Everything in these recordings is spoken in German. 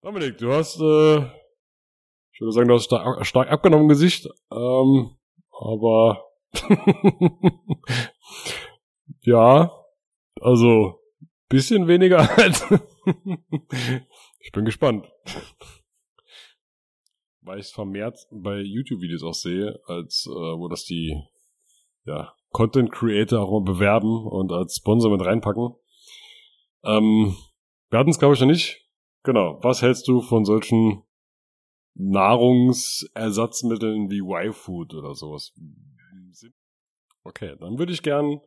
Dominik, du hast, äh, ich würde sagen, du hast stark, stark abgenommen Gesicht, ähm, aber ja, also bisschen weniger als. ich bin gespannt. Weil ich es vermehrt bei YouTube-Videos auch sehe, als äh, wo das die ja, Content Creator auch mal bewerben und als Sponsor mit reinpacken. Ähm, wir hatten es, glaube ich, noch nicht. Genau. Was hältst du von solchen Nahrungsersatzmitteln wie Y-Food oder sowas? Okay, dann würde ich gern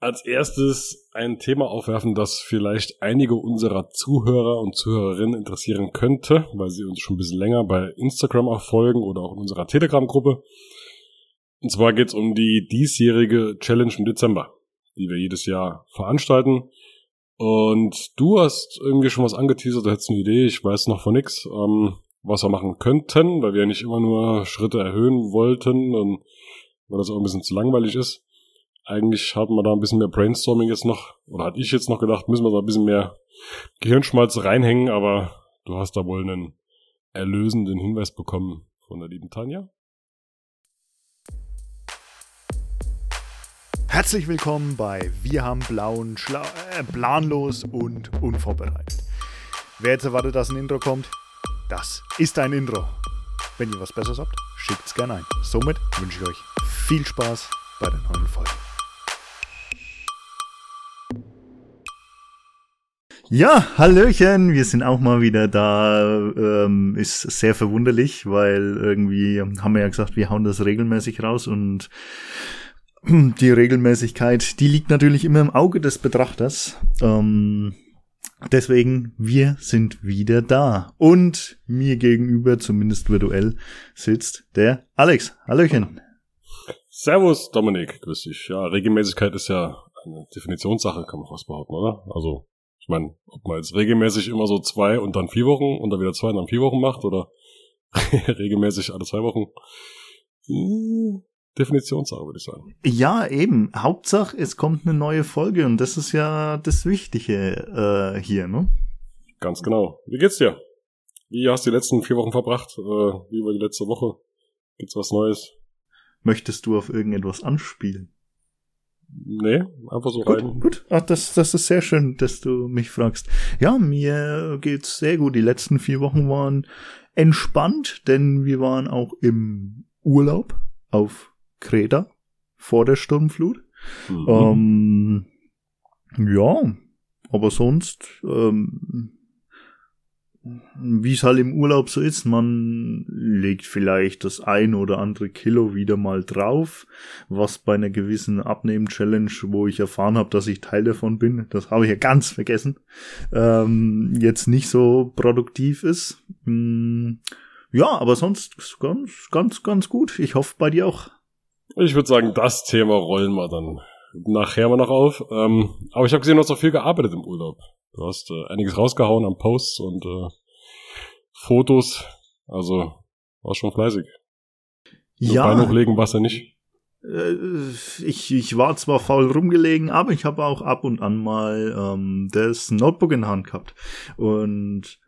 als erstes ein Thema aufwerfen, das vielleicht einige unserer Zuhörer und Zuhörerinnen interessieren könnte, weil sie uns schon ein bisschen länger bei Instagram auch folgen oder auch in unserer Telegram-Gruppe. Und zwar geht es um die diesjährige Challenge im Dezember, die wir jedes Jahr veranstalten. Und du hast irgendwie schon was angeteasert, du hättest eine Idee, ich weiß noch von nix, ähm, was wir machen könnten, weil wir ja nicht immer nur Schritte erhöhen wollten und weil das auch ein bisschen zu langweilig ist. Eigentlich hatten wir da ein bisschen mehr Brainstorming jetzt noch, oder hatte ich jetzt noch gedacht, müssen wir da ein bisschen mehr Gehirnschmalz reinhängen, aber du hast da wohl einen erlösenden Hinweis bekommen von der lieben Tanja. Herzlich willkommen bei Wir haben blauen, Schla äh, planlos und unvorbereitet. Wer jetzt erwartet, dass ein Intro kommt, das ist ein Intro. Wenn ihr was Besseres habt, schickt es gerne ein. Somit wünsche ich euch viel Spaß bei der neuen Folge. Ja, Hallöchen, wir sind auch mal wieder da. Ähm, ist sehr verwunderlich, weil irgendwie haben wir ja gesagt, wir hauen das regelmäßig raus und die Regelmäßigkeit, die liegt natürlich immer im Auge des Betrachters. Ähm, deswegen, wir sind wieder da. Und mir gegenüber, zumindest virtuell, sitzt der Alex. Hallöchen. Servus, Dominik. Grüß dich. Ja, Regelmäßigkeit ist ja eine Definitionssache, kann man fast behaupten, oder? Also, ich meine, ob man jetzt regelmäßig immer so zwei und dann vier Wochen und dann wieder zwei und dann vier Wochen macht oder regelmäßig alle zwei Wochen. Definitionssache, würde ich sagen. Ja, eben. Hauptsache, es kommt eine neue Folge und das ist ja das Wichtige äh, hier, ne? Ganz genau. Wie geht's dir? Wie hast du die letzten vier Wochen verbracht? Äh, wie war die letzte Woche? Gibt's was Neues? Möchtest du auf irgendetwas anspielen? Nee, einfach so gut, rein. Gut, Ach, das, das ist sehr schön, dass du mich fragst. Ja, mir geht's sehr gut. Die letzten vier Wochen waren entspannt, denn wir waren auch im Urlaub auf Kreta vor der Sturmflut. Mhm. Ähm, ja, aber sonst, ähm, wie es halt im Urlaub so ist, man legt vielleicht das ein oder andere Kilo wieder mal drauf, was bei einer gewissen Abnehmen-Challenge, wo ich erfahren habe, dass ich Teil davon bin, das habe ich ja ganz vergessen, ähm, jetzt nicht so produktiv ist. Hm, ja, aber sonst ganz, ganz, ganz gut. Ich hoffe bei dir auch. Ich würde sagen, das Thema rollen wir dann nachher mal noch auf. Ähm, aber ich habe gesehen, du hast auch viel gearbeitet im Urlaub. Du hast äh, einiges rausgehauen an Posts und äh, Fotos. Also war schon fleißig. Nur ja. Bein hochlegen, was er nicht. Äh, ich, ich war zwar faul rumgelegen, aber ich habe auch ab und an mal ähm, das Notebook in der Hand gehabt. Und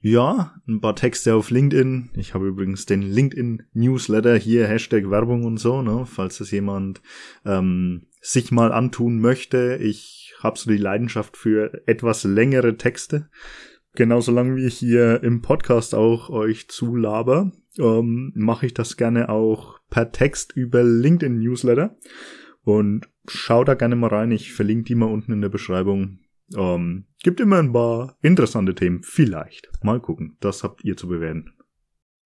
ja, ein paar Texte auf LinkedIn. Ich habe übrigens den LinkedIn Newsletter hier, Hashtag Werbung und so, ne, falls das jemand ähm, sich mal antun möchte. Ich habe so die Leidenschaft für etwas längere Texte. Genauso lange wie ich hier im Podcast auch euch zulaber, ähm, mache ich das gerne auch per Text über LinkedIn Newsletter. Und schau da gerne mal rein. Ich verlinke die mal unten in der Beschreibung. Ähm, gibt immer ein paar interessante Themen. Vielleicht. Mal gucken. Das habt ihr zu bewerten.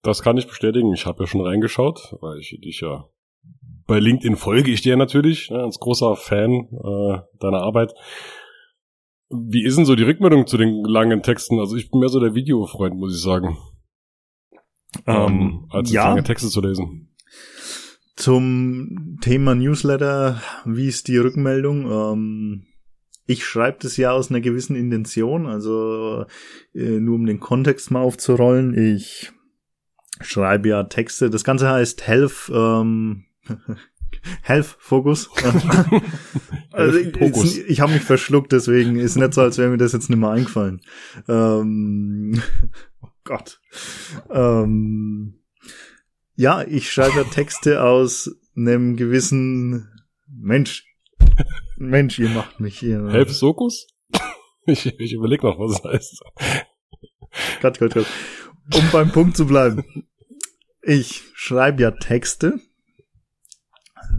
Das kann ich bestätigen. Ich habe ja schon reingeschaut, weil ich dich ja bei LinkedIn folge ich dir natürlich, ne, als großer Fan äh, deiner Arbeit. Wie ist denn so die Rückmeldung zu den langen Texten? Also ich bin mehr so der Videofreund, muss ich sagen. Ähm, ähm als ja. lange Texte zu lesen. Zum Thema Newsletter, wie ist die Rückmeldung? Ähm, ich schreibe das ja aus einer gewissen Intention, also äh, nur um den Kontext mal aufzurollen. Ich schreibe ja Texte. Das Ganze heißt Health, ähm, Health Focus. also ich, ich, ich habe mich verschluckt, deswegen ist nicht so, als wäre mir das jetzt nicht mehr eingefallen. Ähm, oh Gott. Ähm, ja, ich schreibe Texte aus einem gewissen Mensch. Mensch, ihr macht mich hier. Help Sokus? Ich, ich überlege noch, was es heißt. Gott, Gott, Gott. Um beim Punkt zu bleiben. Ich schreibe ja Texte.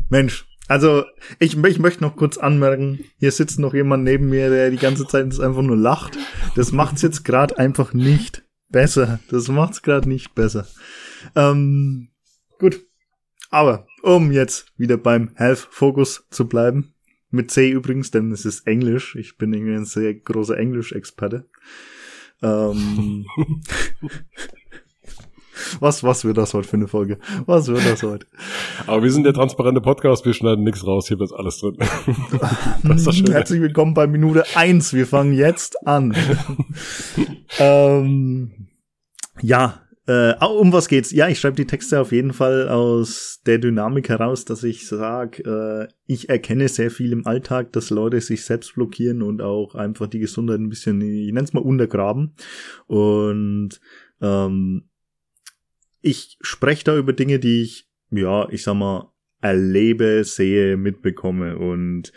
Mensch, also ich, ich möchte noch kurz anmerken, hier sitzt noch jemand neben mir, der die ganze Zeit einfach nur lacht. Das macht's jetzt gerade einfach nicht besser. Das macht's gerade nicht besser. Ähm, gut. Aber um jetzt wieder beim Health Focus zu bleiben, mit C übrigens, denn es ist Englisch. Ich bin irgendwie ein sehr großer Englisch-Experte. Ähm, Was, was wird das heute für eine Folge? Was wird das heute? Aber wir sind der transparente Podcast, wir schneiden nichts raus, hier wird alles drin. das ist Herzlich willkommen bei Minute eins. wir fangen jetzt an. ähm, ja, äh, um was geht's? Ja, ich schreibe die Texte auf jeden Fall aus der Dynamik heraus, dass ich sage, äh, ich erkenne sehr viel im Alltag, dass Leute sich selbst blockieren und auch einfach die Gesundheit ein bisschen, ich nenne es mal, untergraben. Und ähm, ich spreche da über Dinge, die ich, ja, ich sag mal, erlebe, sehe, mitbekomme. Und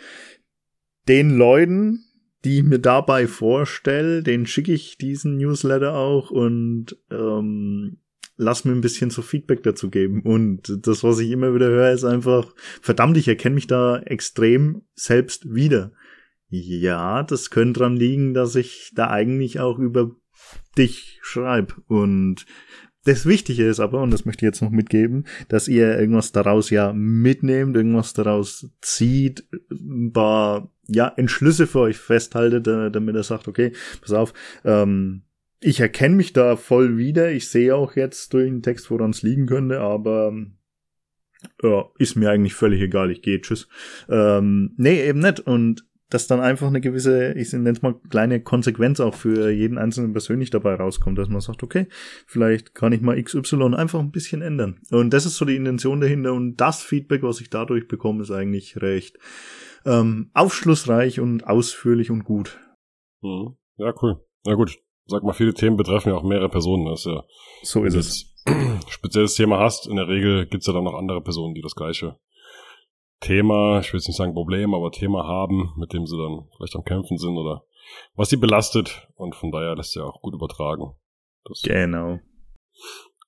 den Leuten, die ich mir dabei vorstelle, den schicke ich diesen Newsletter auch und ähm, lass mir ein bisschen so Feedback dazu geben. Und das, was ich immer wieder höre, ist einfach, verdammt, ich erkenne mich da extrem selbst wieder. Ja, das könnte dran liegen, dass ich da eigentlich auch über dich schreibe. Und das Wichtige ist aber, und das möchte ich jetzt noch mitgeben, dass ihr irgendwas daraus ja mitnehmt, irgendwas daraus zieht, ein paar ja, Entschlüsse für euch festhaltet, damit er sagt, okay, pass auf, ähm, ich erkenne mich da voll wieder, ich sehe auch jetzt durch den Text, woran es liegen könnte, aber ja, ist mir eigentlich völlig egal, ich gehe, tschüss. Ähm, nee, eben nicht. Und dass dann einfach eine gewisse, ich nenne es mal kleine Konsequenz auch für jeden Einzelnen persönlich dabei rauskommt, dass man sagt, okay, vielleicht kann ich mal XY einfach ein bisschen ändern. Und das ist so die Intention dahinter und das Feedback, was ich dadurch bekomme, ist eigentlich recht ähm, aufschlussreich und ausführlich und gut. Mhm. Ja, cool. Na gut. Sag mal, viele Themen betreffen ja auch mehrere Personen. Das ist ja, so ist es. Spezielles Thema hast, in der Regel gibt's ja dann noch andere Personen, die das gleiche Thema, ich will jetzt nicht sagen Problem, aber Thema haben, mit dem sie dann vielleicht am Kämpfen sind oder was sie belastet und von daher lässt sich auch gut übertragen. Das genau.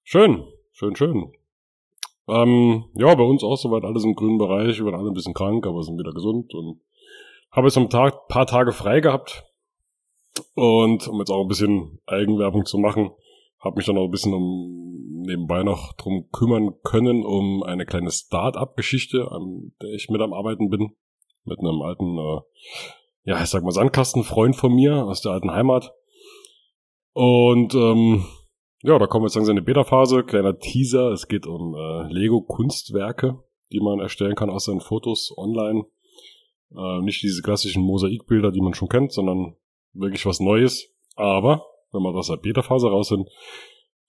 Schön, schön, schön. Ähm, ja, bei uns auch soweit alles im grünen Bereich, wir waren alle ein bisschen krank, aber sind wieder gesund und habe jetzt am Tag paar Tage frei gehabt und um jetzt auch ein bisschen Eigenwerbung zu machen, habe mich dann auch ein bisschen um nebenbei noch drum kümmern können, um eine kleine Start-up-Geschichte, an der ich mit am Arbeiten bin. Mit einem alten, äh, ja, ich sag mal, Sandkastenfreund von mir aus der alten Heimat. Und ähm, ja, da kommen wir jetzt langsam in die Beta-Phase. Kleiner Teaser, es geht um äh, Lego-Kunstwerke, die man erstellen kann aus seinen Fotos online. Äh, nicht diese klassischen Mosaikbilder, die man schon kennt, sondern wirklich was Neues. Aber wenn wir aus der Beta-Phase raus sind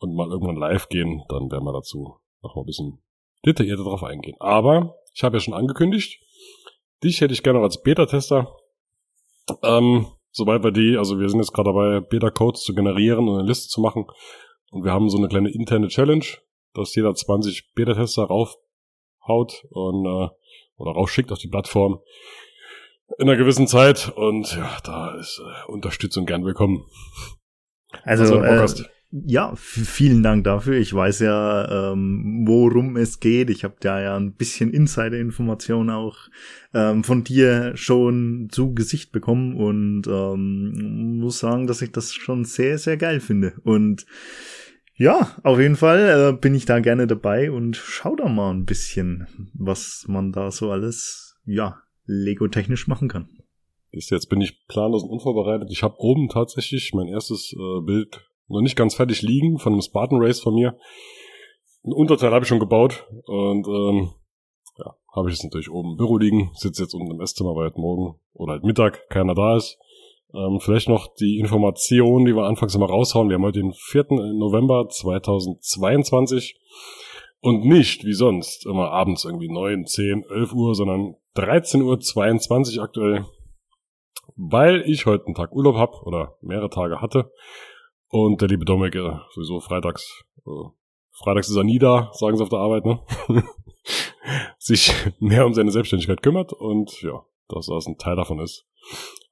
und mal irgendwann live gehen, dann werden wir dazu noch mal ein bisschen detaillierter drauf eingehen. Aber ich habe ja schon angekündigt, dich hätte ich gerne als Beta-Tester. Ähm, sobald wir die, also wir sind jetzt gerade dabei, Beta-Codes zu generieren und eine Liste zu machen. Und wir haben so eine kleine interne Challenge, dass jeder 20 Beta-Tester raufhaut und äh, oder rausschickt auf die Plattform in einer gewissen Zeit. Und ja, da ist äh, Unterstützung gern willkommen. Also, äh, ja, vielen Dank dafür. Ich weiß ja, ähm, worum es geht. Ich habe da ja ein bisschen Insider-Informationen auch ähm, von dir schon zu Gesicht bekommen und ähm, muss sagen, dass ich das schon sehr, sehr geil finde. Und ja, auf jeden Fall äh, bin ich da gerne dabei und schau da mal ein bisschen, was man da so alles, ja, Lego-technisch machen kann. Ist jetzt bin ich planlos und unvorbereitet. Ich habe oben tatsächlich mein erstes äh, Bild noch nicht ganz fertig liegen von einem Spartan Race von mir. Ein Unterteil habe ich schon gebaut und ähm, ja, habe ich jetzt natürlich oben im Büro liegen. Sitze jetzt unten im Esszimmer, weil halt morgen oder halt Mittag keiner da ist. Ähm, vielleicht noch die Information, die wir anfangs immer raushauen. Wir haben heute den 4. November 2022. Und nicht, wie sonst, immer abends irgendwie 9, 10, 11 Uhr, sondern 13.22 Uhr aktuell, weil ich heute einen Tag Urlaub hab oder mehrere Tage hatte und der liebe Dominik äh, sowieso freitags, äh, freitags ist er nie da, sagen sie auf der Arbeit, ne? sich mehr um seine Selbstständigkeit kümmert und ja, dass das ein Teil davon ist.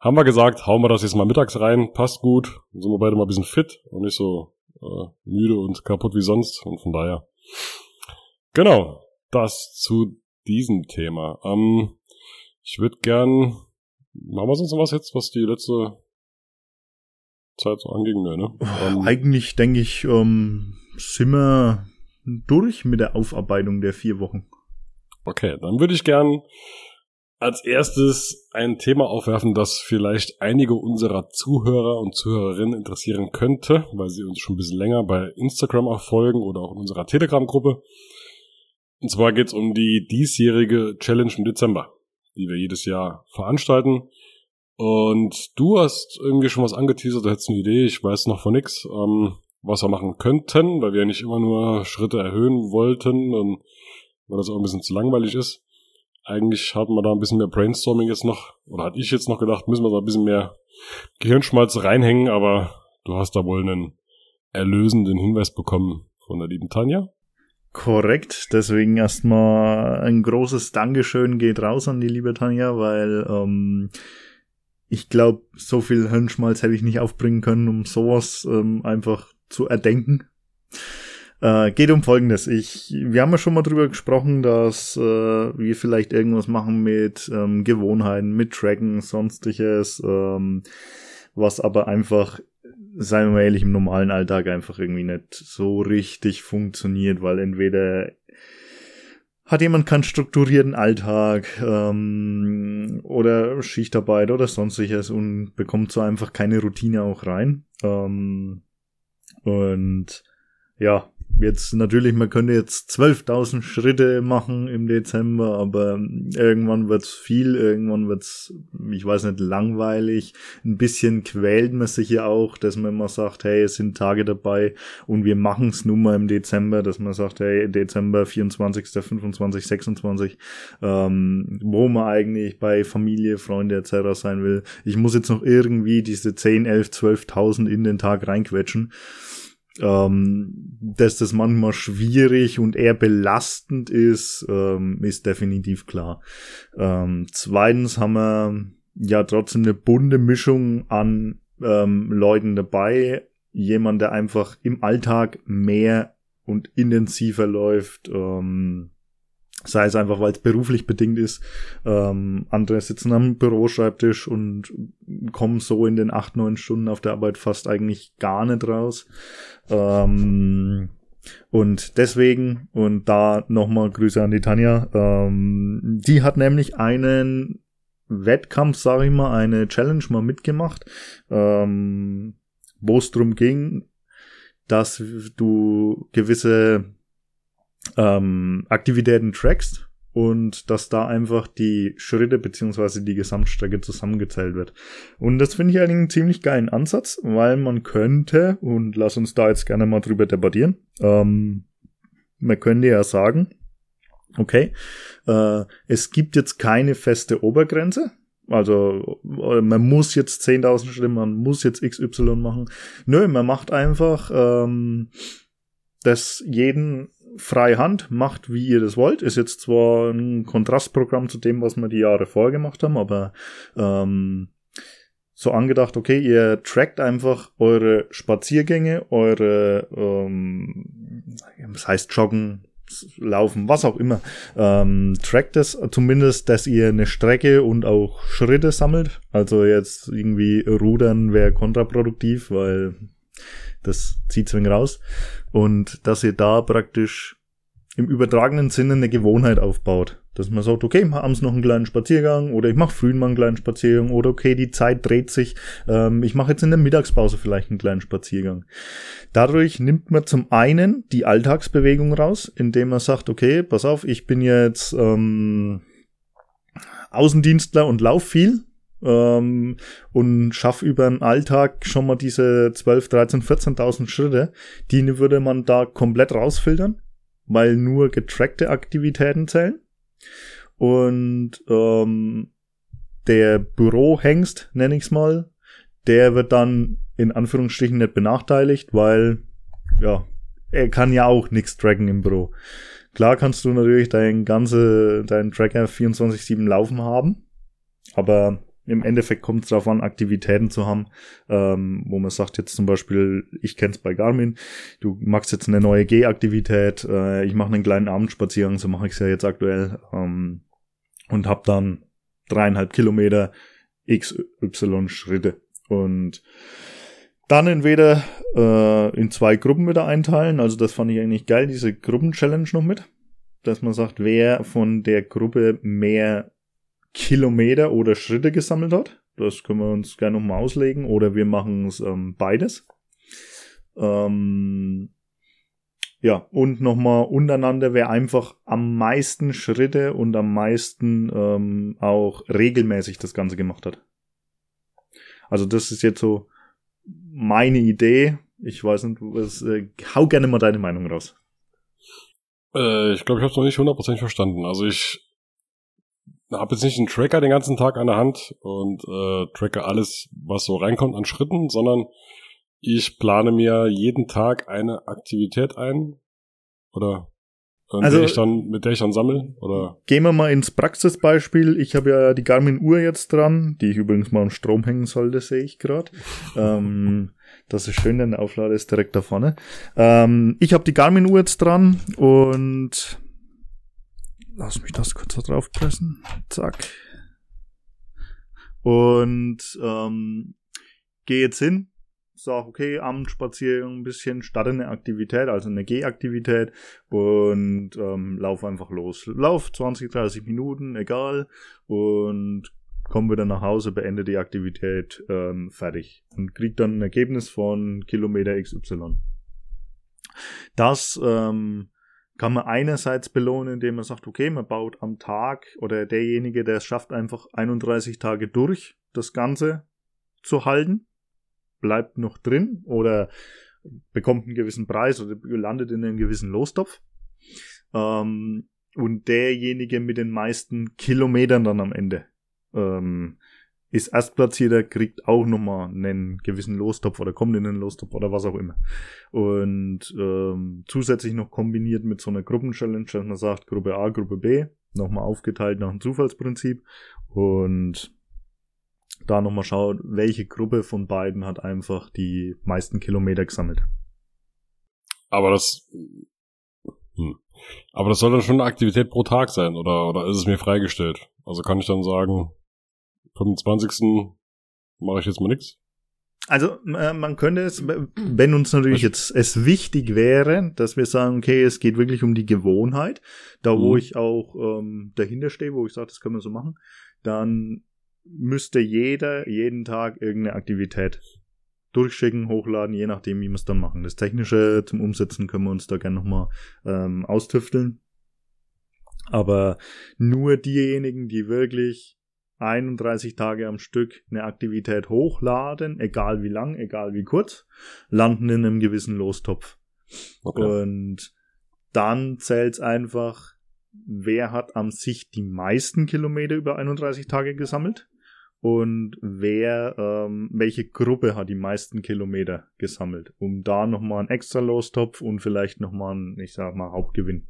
Haben wir gesagt, hauen wir das jetzt mal mittags rein, passt gut, dann sind wir beide mal ein bisschen fit und nicht so äh, müde und kaputt wie sonst und von daher Genau, das zu diesem Thema. Ähm, ich würde gern, machen wir sonst noch was jetzt, was die letzte Zeit so anging? Ne? Ähm, Eigentlich denke ich, ähm, sind wir durch mit der Aufarbeitung der vier Wochen. Okay, dann würde ich gern als erstes ein Thema aufwerfen, das vielleicht einige unserer Zuhörer und Zuhörerinnen interessieren könnte, weil sie uns schon ein bisschen länger bei Instagram auch folgen oder auch in unserer Telegram-Gruppe. Und zwar geht's um die diesjährige Challenge im Dezember, die wir jedes Jahr veranstalten. Und du hast irgendwie schon was angeteasert, du hättest eine Idee, ich weiß noch von nix, ähm, was wir machen könnten, weil wir ja nicht immer nur Schritte erhöhen wollten und weil das auch ein bisschen zu langweilig ist. Eigentlich hatten wir da ein bisschen mehr Brainstorming jetzt noch, oder hatte ich jetzt noch gedacht, müssen wir da ein bisschen mehr Gehirnschmalz reinhängen, aber du hast da wohl einen erlösenden Hinweis bekommen von der lieben Tanja. Korrekt, deswegen erstmal ein großes Dankeschön geht raus an die liebe Tanja, weil ähm, ich glaube, so viel Hirnschmalz hätte ich nicht aufbringen können, um sowas ähm, einfach zu erdenken. Äh, geht um Folgendes. Ich, wir haben ja schon mal drüber gesprochen, dass äh, wir vielleicht irgendwas machen mit ähm, Gewohnheiten, mit Tracken, sonstiges, ähm, was aber einfach seien wir mal ehrlich, im normalen Alltag einfach irgendwie nicht so richtig funktioniert, weil entweder hat jemand keinen strukturierten Alltag ähm, oder Schichtarbeit oder sonstiges und bekommt so einfach keine Routine auch rein. Ähm, und ja, jetzt natürlich, man könnte jetzt 12.000 Schritte machen im Dezember, aber irgendwann wird's viel, irgendwann wird's, ich weiß nicht, langweilig. Ein bisschen quält man sich ja auch, dass man immer sagt, hey, es sind Tage dabei und wir machen's nun mal im Dezember, dass man sagt, hey, Dezember 24., 25., 26, ähm, wo man eigentlich bei Familie, Freunde etc. sein will. Ich muss jetzt noch irgendwie diese 10, 11, 12.000 in den Tag reinquetschen ähm, dass das manchmal schwierig und eher belastend ist, ähm, ist definitiv klar. Ähm, zweitens haben wir ja trotzdem eine bunte Mischung an ähm, Leuten dabei. Jemand, der einfach im Alltag mehr und intensiver läuft. Ähm, sei es einfach, weil es beruflich bedingt ist. Ähm, andere sitzen am Büroschreibtisch und kommen so in den acht, neun Stunden auf der Arbeit fast eigentlich gar nicht raus. Ähm, und deswegen, und da nochmal Grüße an die Tanja, ähm, die hat nämlich einen Wettkampf, sage ich mal, eine Challenge mal mitgemacht, ähm, wo es darum ging, dass du gewisse ähm, Aktivitäten trackst und dass da einfach die Schritte beziehungsweise die Gesamtstrecke zusammengezählt wird. Und das finde ich eigentlich einen ziemlich geilen Ansatz, weil man könnte, und lass uns da jetzt gerne mal drüber debattieren, ähm, man könnte ja sagen, okay, äh, es gibt jetzt keine feste Obergrenze, also man muss jetzt 10.000 Schritte, man muss jetzt XY machen. Nö, man macht einfach ähm, das jeden freie Hand, macht wie ihr das wollt. Ist jetzt zwar ein Kontrastprogramm zu dem, was wir die Jahre vorher gemacht haben, aber ähm, so angedacht, okay, ihr trackt einfach eure Spaziergänge, eure, ähm, das heißt Joggen, Laufen, was auch immer, ähm, trackt es zumindest, dass ihr eine Strecke und auch Schritte sammelt. Also jetzt irgendwie Rudern wäre kontraproduktiv, weil das zieht zwing raus. Und dass ihr da praktisch im übertragenen Sinne eine Gewohnheit aufbaut. Dass man sagt, okay, abends noch einen kleinen Spaziergang oder ich mache früh mal einen kleinen Spaziergang oder okay, die Zeit dreht sich, ähm, ich mache jetzt in der Mittagspause vielleicht einen kleinen Spaziergang. Dadurch nimmt man zum einen die Alltagsbewegung raus, indem man sagt, okay, pass auf, ich bin jetzt ähm, Außendienstler und lauf viel, ähm, und schaff über den Alltag schon mal diese 12, 13, 14.000 Schritte, die würde man da komplett rausfiltern, weil nur getrackte Aktivitäten zählen. Und ähm, der Bürohengst, nenne ich's mal, der wird dann in Anführungsstrichen nicht benachteiligt, weil ja, er kann ja auch nichts tracken im Büro. Klar kannst du natürlich dein ganze, deinen Tracker 24-7 laufen haben, aber im Endeffekt kommt es darauf an, Aktivitäten zu haben, ähm, wo man sagt jetzt zum Beispiel, ich kenne es bei Garmin, du machst jetzt eine neue G-Aktivität, äh, ich mache einen kleinen Abendspaziergang, so mache ich es ja jetzt aktuell ähm, und habe dann dreieinhalb Kilometer XY Schritte und dann entweder äh, in zwei Gruppen wieder einteilen. Also das fand ich eigentlich geil, diese Gruppenchallenge noch mit. Dass man sagt, wer von der Gruppe mehr Kilometer oder Schritte gesammelt hat. Das können wir uns gerne nochmal auslegen. Oder wir machen es ähm, beides. Ähm, ja, und nochmal untereinander, wer einfach am meisten Schritte und am meisten ähm, auch regelmäßig das Ganze gemacht hat. Also das ist jetzt so meine Idee. Ich weiß nicht, was, äh, hau gerne mal deine Meinung raus. Äh, ich glaube, ich habe es noch nicht hundertprozentig verstanden. Also ich habe jetzt nicht einen Tracker den ganzen Tag an der Hand und äh, tracke alles, was so reinkommt an Schritten, sondern ich plane mir jeden Tag eine Aktivität ein. Oder ähm, also, ich dann, mit der ich dann sammle? Oder? Gehen wir mal ins Praxisbeispiel. Ich habe ja die Garmin-Uhr jetzt dran, die ich übrigens mal am Strom hängen sollte, sehe ich gerade. ähm, das ist schön, denn der Auflader ist direkt da vorne. Ähm, ich habe die Garmin-Uhr jetzt dran und lass mich das kurz da drauf pressen. Zack. Und ähm, gehe jetzt hin, sag, okay, Abendspaziergang ein bisschen, starte eine Aktivität, also eine Gehaktivität und ähm, lauf einfach los. Lauf 20, 30 Minuten, egal, und komm wieder nach Hause, beende die Aktivität ähm, fertig und krieg dann ein Ergebnis von Kilometer XY. Das ähm, kann man einerseits belohnen, indem man sagt, okay, man baut am Tag oder derjenige, der es schafft, einfach 31 Tage durch, das Ganze zu halten bleibt noch drin oder bekommt einen gewissen Preis oder landet in einem gewissen Lostopf. Ähm, und derjenige mit den meisten Kilometern dann am Ende ähm, ist Erstplatzierter, kriegt auch nochmal einen gewissen Lostopf oder kommt in den Lostopf oder was auch immer. Und ähm, zusätzlich noch kombiniert mit so einer Gruppenchallenge, dass man sagt, Gruppe A, Gruppe B, nochmal aufgeteilt nach dem Zufallsprinzip. Und da nochmal schaut, welche Gruppe von beiden hat einfach die meisten Kilometer gesammelt. Aber das, hm. aber das soll dann schon eine Aktivität pro Tag sein, oder, oder ist es mir freigestellt? Also kann ich dann sagen, 25. mache ich jetzt mal nix? Also äh, man könnte es, wenn uns natürlich jetzt es wichtig wäre, dass wir sagen, okay, es geht wirklich um die Gewohnheit, da wo mhm. ich auch ähm, dahinter stehe, wo ich sage, das können wir so machen, dann müsste jeder jeden Tag irgendeine Aktivität durchschicken, hochladen, je nachdem, wie wir es dann machen. Das Technische zum Umsetzen können wir uns da gerne nochmal ähm, austüfteln. Aber nur diejenigen, die wirklich 31 Tage am Stück eine Aktivität hochladen, egal wie lang, egal wie kurz, landen in einem gewissen Lostopf. Okay. Und dann zählt es einfach, wer hat am sich die meisten Kilometer über 31 Tage gesammelt und wer, ähm, welche Gruppe hat die meisten Kilometer gesammelt, um da nochmal einen extra Lostopf und vielleicht nochmal einen, ich sag mal, Hauptgewinn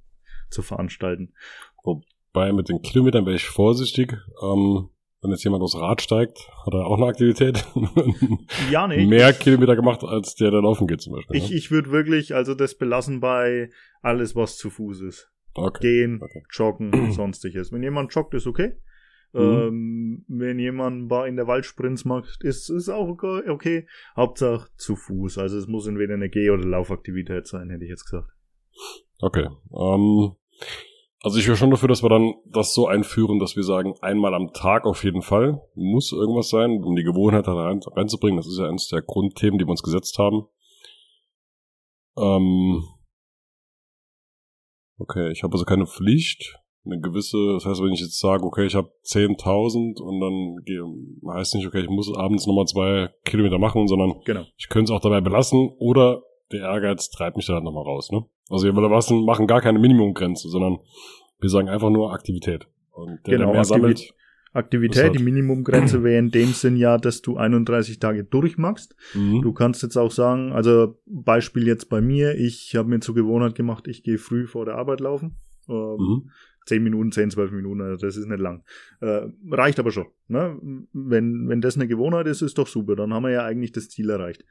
zu veranstalten. Wobei mit den Kilometern wäre ich vorsichtig. Ähm, wenn jetzt jemand aufs Rad steigt, hat er auch eine Aktivität. ja, nee. Mehr Kilometer gemacht, als der da laufen geht zum Beispiel. Ich, ne? ich würde wirklich also das belassen bei alles, was zu Fuß ist. Okay. Gehen, okay. joggen, sonstiges. Wenn jemand joggt, ist okay. Mhm. Ähm, wenn jemand in der Waldsprints macht, ist es auch okay, okay. Hauptsache zu Fuß. Also es muss entweder eine Geh- oder Laufaktivität sein, hätte ich jetzt gesagt. Okay. Ähm, also ich wäre schon dafür, dass wir dann das so einführen, dass wir sagen, einmal am Tag auf jeden Fall muss irgendwas sein, um die Gewohnheit rein, reinzubringen. Das ist ja eines der Grundthemen, die wir uns gesetzt haben. Ähm, okay, ich habe also keine Pflicht eine gewisse, das heißt, wenn ich jetzt sage, okay, ich habe 10.000 und dann gehe, heißt nicht, okay, ich muss abends nochmal zwei Kilometer machen, sondern genau. ich könnte es auch dabei belassen oder der Ehrgeiz treibt mich da halt nochmal raus, ne? Also wir machen gar keine Minimumgrenze, sondern wir sagen einfach nur Aktivität. Und der, genau, der mehr Aktivität, sammelt, Aktivität, die Minimumgrenze wäre in dem Sinn ja, dass du 31 Tage durchmachst. Mhm. Du kannst jetzt auch sagen, also Beispiel jetzt bei mir, ich habe mir zur Gewohnheit gemacht, ich gehe früh vor der Arbeit laufen. Ähm, mhm. 10 Minuten, 10, 12 Minuten, also das ist nicht lang. Äh, reicht aber schon. Ne? Wenn, wenn das eine Gewohnheit ist, ist doch super. Dann haben wir ja eigentlich das Ziel erreicht.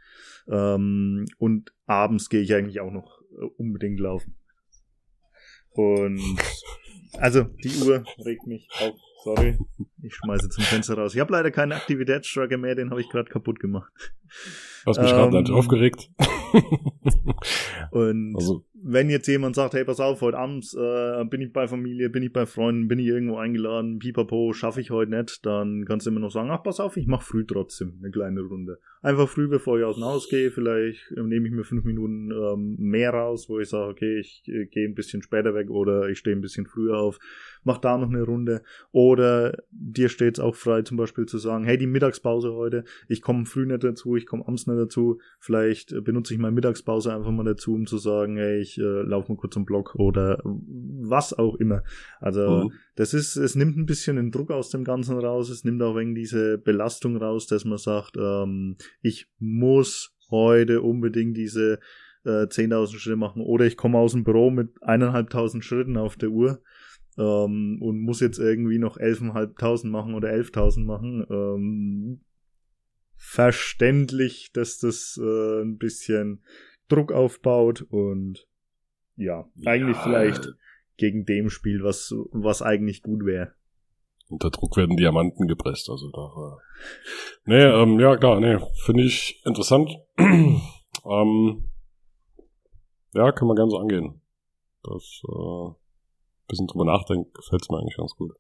Ähm, und abends gehe ich eigentlich auch noch äh, unbedingt laufen. Und also die Uhr regt mich auf. Sorry, ich schmeiße zum Fenster raus. Ich habe leider keinen Aktivitätstracker mehr, den habe ich gerade kaputt gemacht. Du hast mich ähm, gerade aufgeregt. und also. wenn jetzt jemand sagt, hey, pass auf, heute abends äh, bin ich bei Familie, bin ich bei Freunden, bin ich irgendwo eingeladen, pipapo, schaffe ich heute nicht, dann kannst du immer noch sagen, ach, pass auf, ich mache früh trotzdem eine kleine Runde. Einfach früh, bevor ich aus dem Haus gehe, vielleicht äh, nehme ich mir fünf Minuten ähm, mehr raus, wo ich sage, okay, ich äh, gehe ein bisschen später weg oder ich stehe ein bisschen früher auf mach da noch eine Runde. Oder dir steht es auch frei, zum Beispiel zu sagen, hey, die Mittagspause heute, ich komme früh nicht dazu, ich komme abends nicht dazu. Vielleicht äh, benutze ich meine Mittagspause einfach mal dazu, um zu sagen, hey, ich äh, laufe mal kurz am Block oder was auch immer. Also mhm. das ist, es nimmt ein bisschen den Druck aus dem Ganzen raus, es nimmt auch wegen diese Belastung raus, dass man sagt, ähm, ich muss heute unbedingt diese äh, 10.000 Schritte machen oder ich komme aus dem Büro mit eineinhalbtausend Schritten auf der Uhr ähm, und muss jetzt irgendwie noch 11.500 machen oder 11.000 machen. Ähm, verständlich, dass das äh, ein bisschen Druck aufbaut und ja, eigentlich ja, vielleicht gegen dem Spiel, was, was eigentlich gut wäre. Unter Druck werden Diamanten gepresst, also da. Äh, nee, ähm, ja klar, nee, finde ich interessant. ähm, ja, kann man gerne so angehen. Das äh, bisschen drüber nachdenke, gefällt es mir eigentlich ganz gut.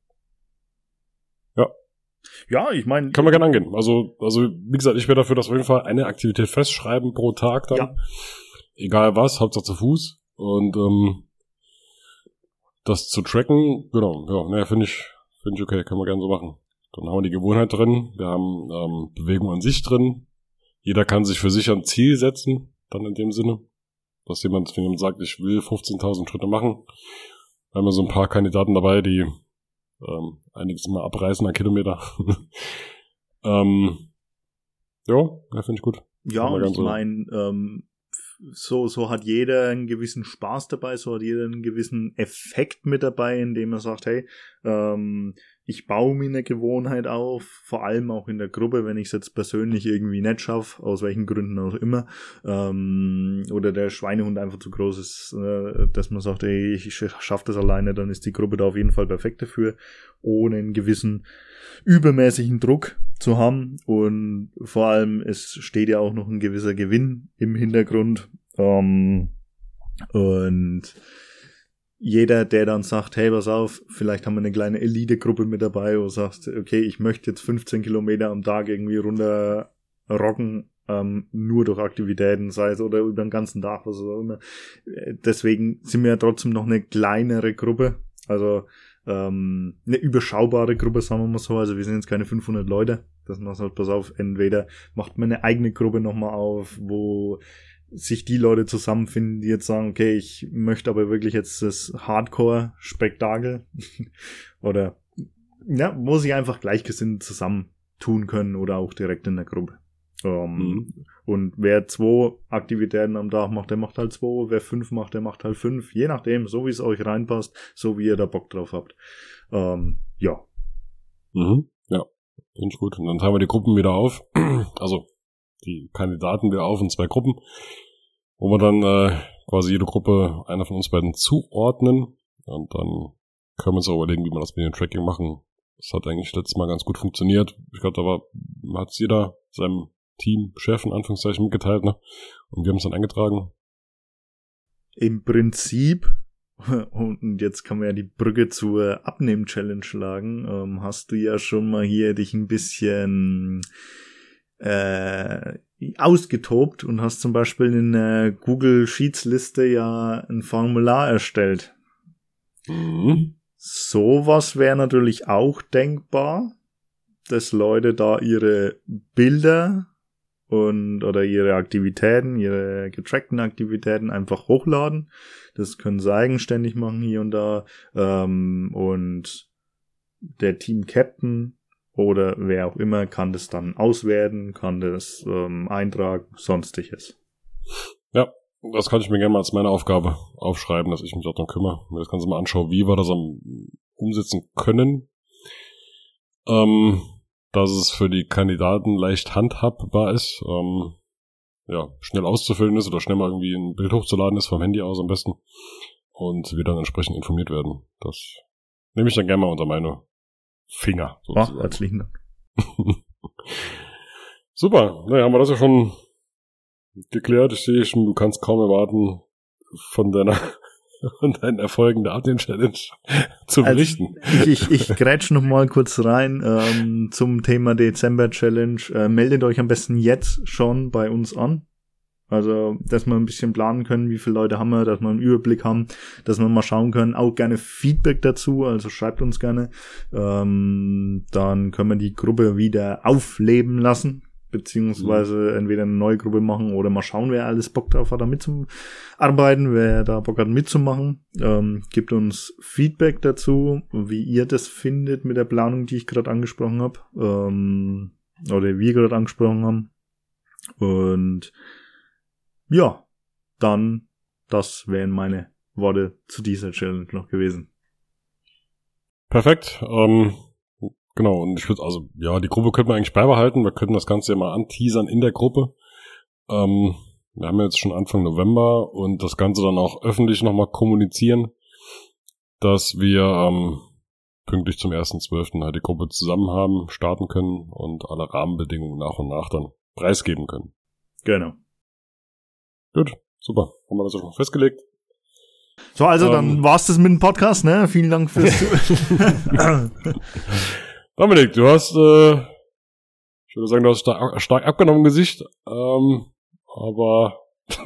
Ja. Ja, ich meine. Kann man gerne angehen. Also, also, wie gesagt, ich wäre dafür, dass wir auf jeden Fall eine Aktivität festschreiben pro Tag dann. Ja. Egal was, Hauptsache zu Fuß. Und ähm, das zu tracken, genau, ja, naja, finde ich, finde ich okay, können wir gerne so machen. Dann haben wir die Gewohnheit drin, wir haben ähm, Bewegung an sich drin. Jeder kann sich für sich ein Ziel setzen, dann in dem Sinne. Dass jemand, wenn jemand sagt, ich will 15.000 Schritte machen, haben ja so ein paar Kandidaten dabei, die ähm, einiges mal abreißen an Kilometer. ähm, ja, ja finde ich gut. Ja, und ich meine, ähm, so, so hat jeder einen gewissen Spaß dabei, so hat jeder einen gewissen Effekt mit dabei, indem er sagt, hey, ähm, ich baue mir eine Gewohnheit auf, vor allem auch in der Gruppe, wenn ich es jetzt persönlich irgendwie nicht schaffe, aus welchen Gründen auch immer, ähm, oder der Schweinehund einfach zu groß ist, äh, dass man sagt, ey, ich schaffe das alleine, dann ist die Gruppe da auf jeden Fall perfekt dafür, ohne einen gewissen übermäßigen Druck zu haben. Und vor allem es steht ja auch noch ein gewisser Gewinn im Hintergrund. Ähm, und jeder, der dann sagt, hey, pass auf, vielleicht haben wir eine kleine Elite-Gruppe mit dabei, wo du sagst, okay, ich möchte jetzt 15 Kilometer am Tag irgendwie runter rocken, ähm, nur durch Aktivitäten, sei es oder über den ganzen Tag, was auch immer. Deswegen sind wir ja trotzdem noch eine kleinere Gruppe, also ähm, eine überschaubare Gruppe, sagen wir mal so. Also wir sind jetzt keine 500 Leute. Das macht halt, pass auf, entweder macht man eine eigene Gruppe nochmal auf, wo sich die Leute zusammenfinden, die jetzt sagen, okay, ich möchte aber wirklich jetzt das Hardcore-Spektakel oder ja, wo sich einfach Gleichgesinnte zusammen tun können oder auch direkt in der Gruppe. Um, mhm. Und wer zwei Aktivitäten am Tag macht, der macht halt zwei. Wer fünf macht, der macht halt fünf. Je nachdem, so wie es euch reinpasst, so wie ihr da Bock drauf habt. Um, ja. Mhm. Ja, finde ich gut. Und dann teilen wir die Gruppen wieder auf. Also die Kandidaten wieder auf in zwei Gruppen, wo wir dann äh, quasi jede Gruppe einer von uns beiden zuordnen und dann können wir uns auch überlegen, wie wir das mit dem Tracking machen. Das hat eigentlich letztes Mal ganz gut funktioniert. Ich glaube, da war, hat jeder seinem Team, Chef in Anführungszeichen mitgeteilt, ne? Und wir haben es dann eingetragen. Im Prinzip, und jetzt kann man ja die Brücke zur Abnehmen-Challenge schlagen, ähm, hast du ja schon mal hier dich ein bisschen äh, ausgetobt und hast zum Beispiel in der Google Sheets Liste ja ein Formular erstellt. Mhm. Sowas wäre natürlich auch denkbar, dass Leute da ihre Bilder und oder ihre Aktivitäten, ihre getrackten Aktivitäten einfach hochladen. Das können sie eigenständig machen hier und da. Ähm, und der Team Captain oder wer auch immer kann das dann auswerten, kann das ähm, eintragen, sonstiges. Ja, das kann ich mir gerne mal als meine Aufgabe aufschreiben, dass ich mich darum kümmere. Mir das Ganze mal anschaue, wie wir das am umsetzen können. Ähm, dass es für die Kandidaten leicht handhabbar ist, ähm, ja, schnell auszufüllen ist oder schnell mal irgendwie ein Bild hochzuladen ist vom Handy aus am besten und wir dann entsprechend informiert werden. Das nehme ich dann gerne mal unter meine Finger. Sozusagen. Ach, herzlichen Dank. Super, naja, haben wir das ja schon geklärt. Ich sehe schon, du kannst kaum erwarten, von deiner und deinen Erfolgen der Adyen Challenge zu also, berichten. Also ich, ich, ich grätsch noch mal kurz rein ähm, zum Thema Dezember Challenge. Äh, meldet euch am besten jetzt schon bei uns an. Also, dass wir ein bisschen planen können, wie viele Leute haben wir, dass wir einen Überblick haben, dass wir mal schauen können. Auch gerne Feedback dazu, also schreibt uns gerne. Ähm, dann können wir die Gruppe wieder aufleben lassen beziehungsweise mhm. entweder eine neue Gruppe machen oder mal schauen, wer alles Bock drauf hat, da mitzuarbeiten, wer da Bock hat mitzumachen. Ähm, gibt uns Feedback dazu, wie ihr das findet mit der Planung, die ich gerade angesprochen habe, ähm, oder wir gerade angesprochen haben. Und ja, dann, das wären meine Worte zu dieser Challenge noch gewesen. Perfekt. Ähm Genau, und ich würde, also, ja, die Gruppe könnte man eigentlich beibehalten. Wir könnten das Ganze ja mal anteasern in der Gruppe. Ähm, wir haben jetzt schon Anfang November und das Ganze dann auch öffentlich nochmal kommunizieren, dass wir ähm, pünktlich zum 1.12. halt die Gruppe zusammen haben, starten können und alle Rahmenbedingungen nach und nach dann preisgeben können. Genau. Gut, super. Haben wir das auch schon festgelegt. So, also ähm, dann war's das mit dem Podcast, ne? Vielen Dank fürs Zuhören. Dominik, du hast, äh, ich würde sagen, du hast stark, stark abgenommen im Gesicht, ähm, aber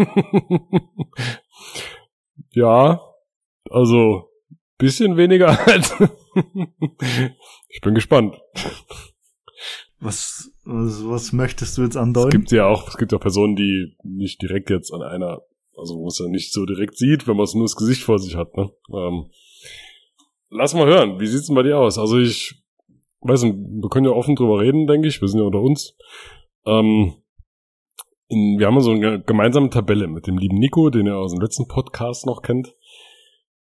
ja, also bisschen weniger als. ich bin gespannt. Was, was, was möchtest du jetzt andeuten? Es gibt ja auch, es gibt ja Personen, die nicht direkt jetzt an einer, also wo es ja nicht so direkt sieht, wenn man es nur das Gesicht vor sich hat. Ne? Ähm, lass mal hören, wie sieht's denn bei dir aus? Also ich weiß nicht, wir können ja offen drüber reden, denke ich. Wir sind ja unter uns. Ähm, in, wir haben so eine gemeinsame Tabelle mit dem lieben Nico, den ihr aus dem letzten Podcast noch kennt,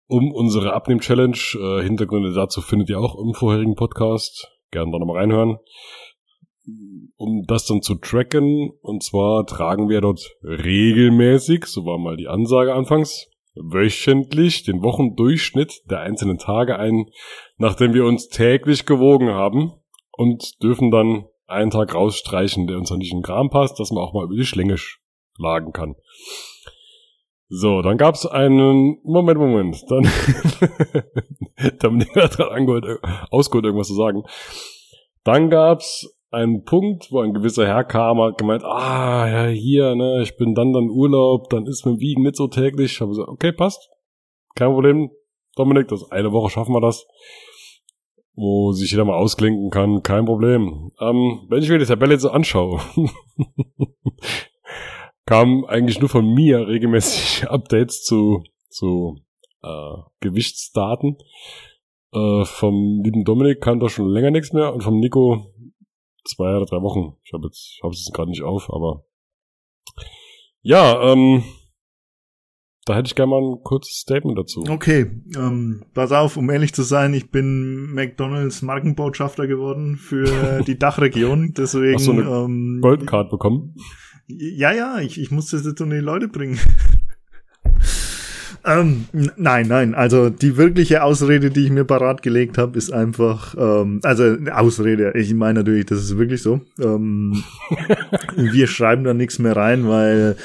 um unsere Abnehm-Challenge. Äh, Hintergründe dazu findet ihr auch im vorherigen Podcast. Gerne da nochmal reinhören. Um das dann zu tracken, und zwar tragen wir dort regelmäßig, so war mal die Ansage anfangs, wöchentlich den Wochendurchschnitt der einzelnen Tage ein, nachdem wir uns täglich gewogen haben und dürfen dann einen Tag rausstreichen, der uns an den Kram passt, dass man auch mal über die Schlinge schlagen kann. So, dann gab's einen Moment, Moment, dann Dominik hat gerade angehört, ausgeholt, irgendwas zu sagen. Dann gab's einen Punkt, wo ein gewisser Herr kam, hat gemeint, ah, ja, hier, ne, ich bin dann dann Urlaub, dann ist mein Wiegen nicht so täglich. Ich habe gesagt, okay, passt. Kein Problem, Dominik, das eine Woche schaffen wir das. Wo sich jeder mal ausklinken kann, kein Problem. Ähm, wenn ich mir die Tabelle jetzt so anschaue, kamen eigentlich nur von mir regelmäßig Updates zu, zu äh, Gewichtsdaten. Äh, vom lieben Dominik kam da schon länger nichts mehr und vom Nico zwei oder drei Wochen. Ich habe jetzt, ich habe es gerade nicht auf, aber ja, ähm, da hätte ich gerne mal ein kurzes Statement dazu. Okay, ähm, pass auf, um ehrlich zu sein, ich bin McDonalds Markenbotschafter geworden für die Dachregion, deswegen. Hast du eine ähm, Goldcard bekommen? Ja, ja, ich, ich muss das jetzt unter die Leute bringen. Ähm, nein, nein. Also die wirkliche Ausrede, die ich mir parat gelegt habe, ist einfach, ähm, also Ausrede. Ich meine natürlich, das ist wirklich so. Ähm, wir schreiben da nichts mehr rein, weil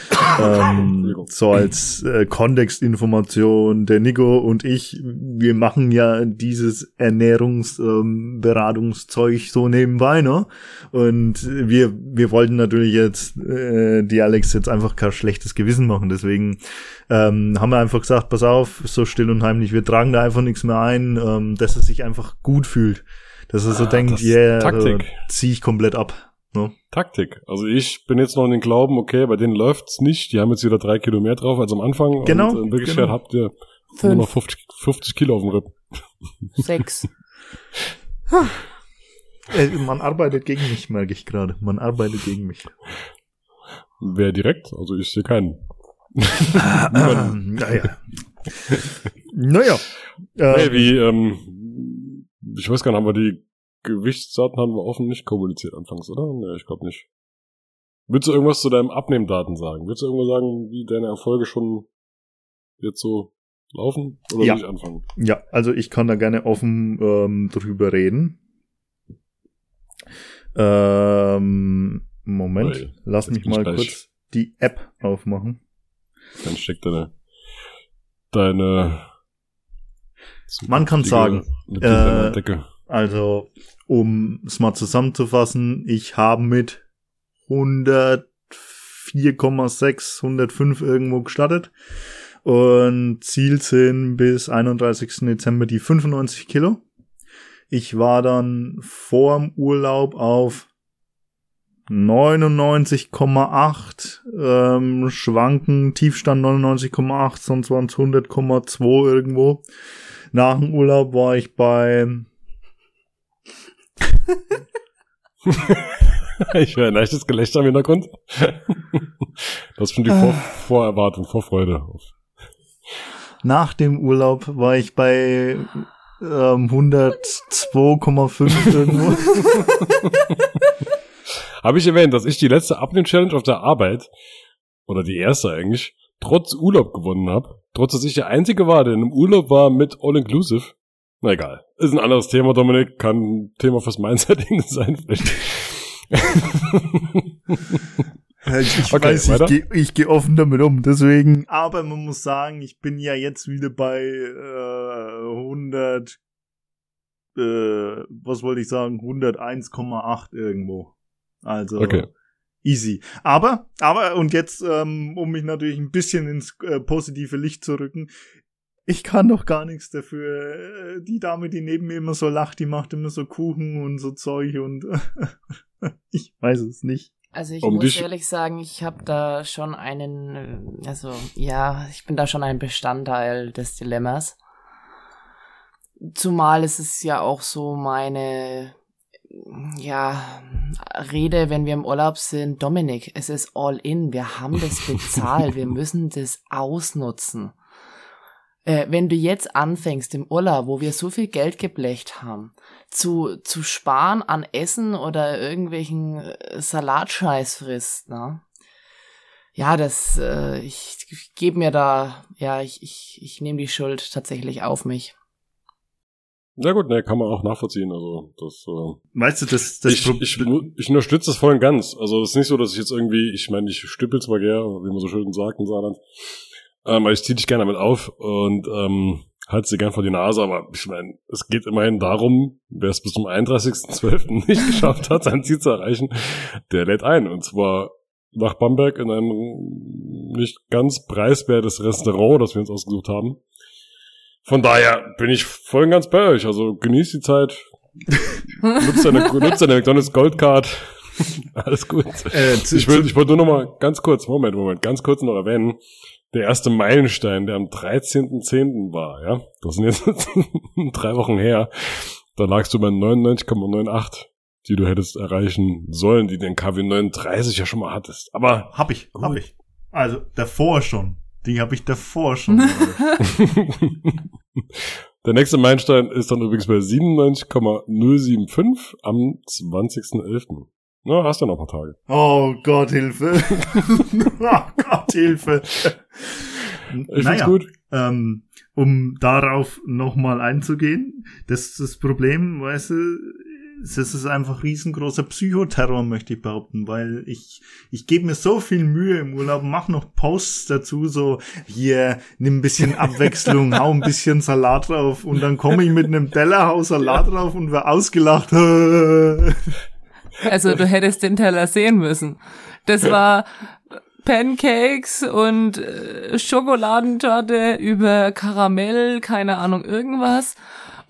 ähm, so als äh, Kontextinformation, der Nico und ich, wir machen ja dieses Ernährungsberatungszeug ähm, so nebenbei, ne? Und wir wir wollten natürlich jetzt äh, die Alex jetzt einfach kein schlechtes Gewissen machen. Deswegen ähm, haben wir einfach gesagt, pass auf, so still und heimlich, wir tragen da einfach nichts mehr ein, ähm, dass er sich einfach gut fühlt. Dass er so ah, denkt, yeah, also, zieh ich komplett ab. Ne? Taktik. Also ich bin jetzt noch in den Glauben, okay, bei denen läuft's nicht. Die haben jetzt wieder drei Kilo mehr drauf als am Anfang. Genau, Und in Wirklichkeit genau. habt ihr nur noch Fünf, 50, 50 Kilo auf dem Ripp. sechs. Äh, man arbeitet gegen mich, merke ich gerade. Man arbeitet gegen mich. Wer direkt? Also ich sehe keinen. Ah, naja. naja. Nee, Ähm, wie, ähm, ich weiß gar nicht, haben wir die Gewichtsdaten haben wir offen nicht kommuniziert anfangs, oder? Nee, ich glaube nicht. Willst du irgendwas zu deinem Abnehmdaten sagen? Willst du irgendwas sagen, wie deine Erfolge schon jetzt so laufen? Oder Ja. will ich anfangen? ja, also ich kann da gerne offen ähm, drüber reden. Ähm, Moment, Ui, lass mich mal kurz die App aufmachen. Dann steckt deine, deine Man kann dicke- sagen, äh, Decke. Also, um es mal zusammenzufassen, ich habe mit 104,6, 105 irgendwo gestartet. Und Ziel sind bis 31. Dezember die 95 Kilo. Ich war dann vorm Urlaub auf 99,8, ähm, Schwanken, Tiefstand 99,8, sonst waren es 100,2 irgendwo. Nach dem Urlaub war ich bei ich höre ein leichtes Gelächter im Hintergrund. Das ist schon die. Vor Vorerwartung, Vorfreude. Nach dem Urlaub war ich bei ähm, 102,5 irgendwo. Habe ich erwähnt, dass ich die letzte Abnehm-Challenge auf der Arbeit, oder die erste eigentlich, trotz Urlaub gewonnen habe. Trotz, dass ich der Einzige war, der im Urlaub war mit All-Inclusive. Na egal. Ist ein anderes Thema, Dominik. Kann ein Thema fürs Mindsetting sein, vielleicht. ich Okay, weiß, ich weiter. gehe ich geh offen damit um, deswegen. Aber man muss sagen, ich bin ja jetzt wieder bei äh, 100, äh, was wollte ich sagen, 101,8 irgendwo. Also Okay. easy. Aber, aber, und jetzt, ähm, um mich natürlich ein bisschen ins äh, positive Licht zu rücken, ich kann doch gar nichts dafür. Äh, Die Dame, die neben mir immer so lacht, die macht immer so Kuchen und so Zeug und ich weiß es nicht. Also ich Um muss ehrlich sagen, ich habe da schon einen, äh, also ja, ich bin da schon ein Bestandteil des Dilemmas. Zumal es ist ja auch so meine, ja, Rede, wenn wir im Urlaub sind, Dominik, es ist all in, wir haben das bezahlt, wir müssen das ausnutzen. Äh, wenn du jetzt anfängst im Urlaub, wo wir so viel Geld geblecht haben, zu, zu sparen an Essen oder irgendwelchen äh, Salatscheiß frisst, ne? Ja, das, äh, ich, ich gebe mir da, ja, ich, ich, ich nehme die Schuld tatsächlich auf mich. Na gut, ne, kann man auch nachvollziehen. Also das, äh, Weißt du, das, das ich, ich, ich unterstütze das voll und ganz. Also es ist nicht so, dass ich jetzt irgendwie, ich meine, ich stüppel zwar gerne, wie man so schön sagt in Saarland, ähm, aber ich ziehe dich gerne damit auf und ähm, halte sie gern vor die Nase, aber ich meine, es geht immerhin darum, wer es bis zum 31.12. nicht geschafft hat, sein Ziel zu erreichen, der lädt ein. Und zwar nach Bamberg in ein nicht ganz preiswertes Restaurant, das wir uns ausgesucht haben. Von daher bin ich voll und ganz bei euch. Also genießt die Zeit, nutzt deine, nutzt deine McDonalds Goldcard. Alles gut. äh, zu, Ich will, ich wollte nur noch mal ganz kurz, Moment, Moment, ganz kurz noch erwähnen, der erste Meilenstein, der am 13.10. war, ja, das sind jetzt drei Wochen her, da lagst du bei 99,98, die du hättest erreichen sollen, die den KW 39 ja schon mal hattest. Aber hab ich, hab Gut. ich. Also davor schon. Die habe ich davor schon. der nächste Meilenstein ist dann übrigens bei 97,075 am 20.11. Na, hast du noch ein paar Tage. oh Gott, Hilfe. oh Gott, Hilfe. Ich find's gut. Ähm, um darauf nochmal einzugehen, das ist das Problem, weißt du, das ist einfach riesengroßer Psychoterror, möchte ich behaupten, weil ich, ich gebe mir so viel Mühe im Urlaub, mach noch Posts dazu, so, hier, nimm ein bisschen Abwechslung, hau ein bisschen Salat drauf und dann komme ich mit einem Teller, hau Salat drauf und wer ausgelacht. Also du hättest den Teller sehen müssen. Das war Pancakes und äh, Schokoladentorte über Karamell, keine Ahnung, irgendwas.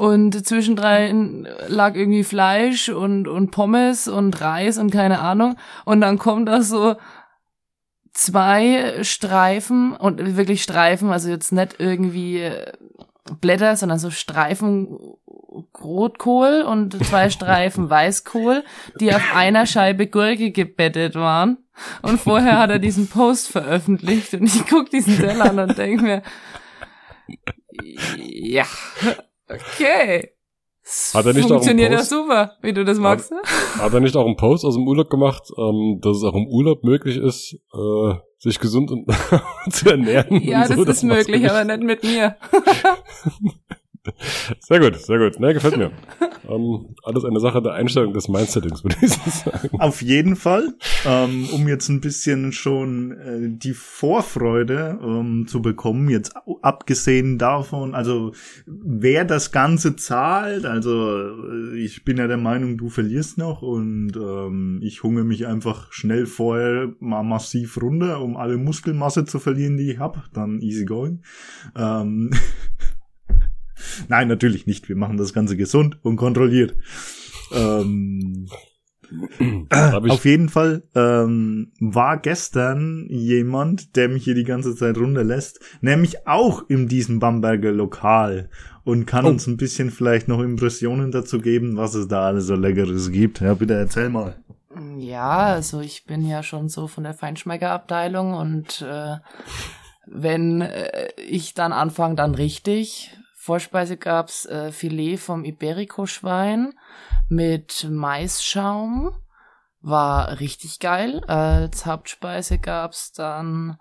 Und zwischendrin lag irgendwie Fleisch und, und Pommes und Reis und keine Ahnung. Und dann kommt da so zwei Streifen und wirklich Streifen, also jetzt nicht irgendwie Blätter, sondern so Streifen Rotkohl und zwei Streifen Weißkohl, die auf einer Scheibe Gurke gebettet waren. Und vorher hat er diesen Post veröffentlicht und ich guck diesen Teller an und denke mir, ja, okay. Hat er nicht Funktioniert auch ja super, wie du das magst. Hat, hat er nicht auch einen Post aus dem Urlaub gemacht, ähm, dass es auch im Urlaub möglich ist, äh, sich gesund und zu ernähren? Ja, so, das ist möglich, aber nicht mit mir. Sehr gut, sehr gut. Ne, gefällt mir. ähm, alles eine Sache der Einstellung des Mindsettings, würde ich sagen. Auf jeden Fall, ähm, um jetzt ein bisschen schon äh, die Vorfreude ähm, zu bekommen, jetzt abgesehen davon, also wer das Ganze zahlt, also äh, ich bin ja der Meinung, du verlierst noch und ähm, ich hungere mich einfach schnell vorher mal massiv runter, um alle Muskelmasse zu verlieren, die ich habe, dann easy going. Ähm, Nein, natürlich nicht. Wir machen das Ganze gesund und kontrolliert. Ähm, auf jeden Fall ähm, war gestern jemand, der mich hier die ganze Zeit runterlässt, nämlich auch in diesem Bamberger Lokal und kann oh. uns ein bisschen vielleicht noch Impressionen dazu geben, was es da alles so Leckeres gibt. Ja, bitte erzähl mal. Ja, also ich bin ja schon so von der Feinschmeckerabteilung und äh, wenn äh, ich dann anfange, dann richtig. Vorspeise gab's äh, Filet vom Iberico-Schwein mit Maisschaum. War richtig geil. Als Hauptspeise gab's dann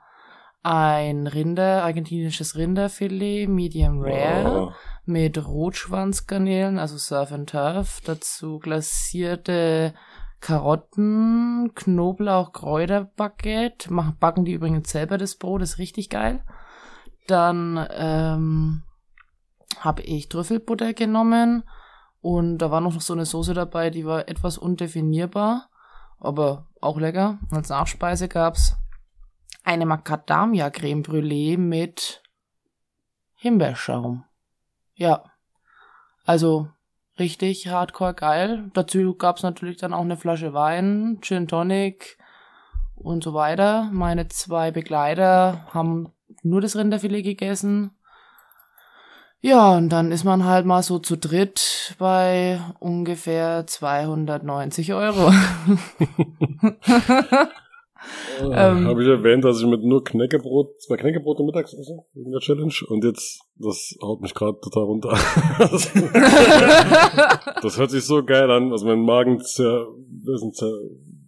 ein Rinder, argentinisches Rinderfilet, Medium Rare, oh. mit Rotschwanzgarnelen, also Surf and Turf. Dazu glasierte Karotten, Knoblauch, Kräuterbaguette. Machen, backen die übrigens selber das Brot, ist richtig geil. Dann ähm, habe ich Trüffelbutter genommen und da war noch so eine Soße dabei, die war etwas undefinierbar, aber auch lecker. Und als Nachspeise gab's eine Macadamia Creme Brûlée mit Himbeerschaum. Ja. Also richtig hardcore geil. Dazu gab's natürlich dann auch eine Flasche Wein, Gin Tonic und so weiter. Meine zwei Begleiter haben nur das Rinderfilet gegessen ja, und dann ist man halt mal so zu dritt bei ungefähr 290 Euro. ähm, Habe ich erwähnt, dass ich mit nur Knäckebrot, zwei Knäckebrote mittags esse in der Challenge und jetzt, das haut mich gerade total runter. das hört sich so geil an, also mein Magen zer, zer,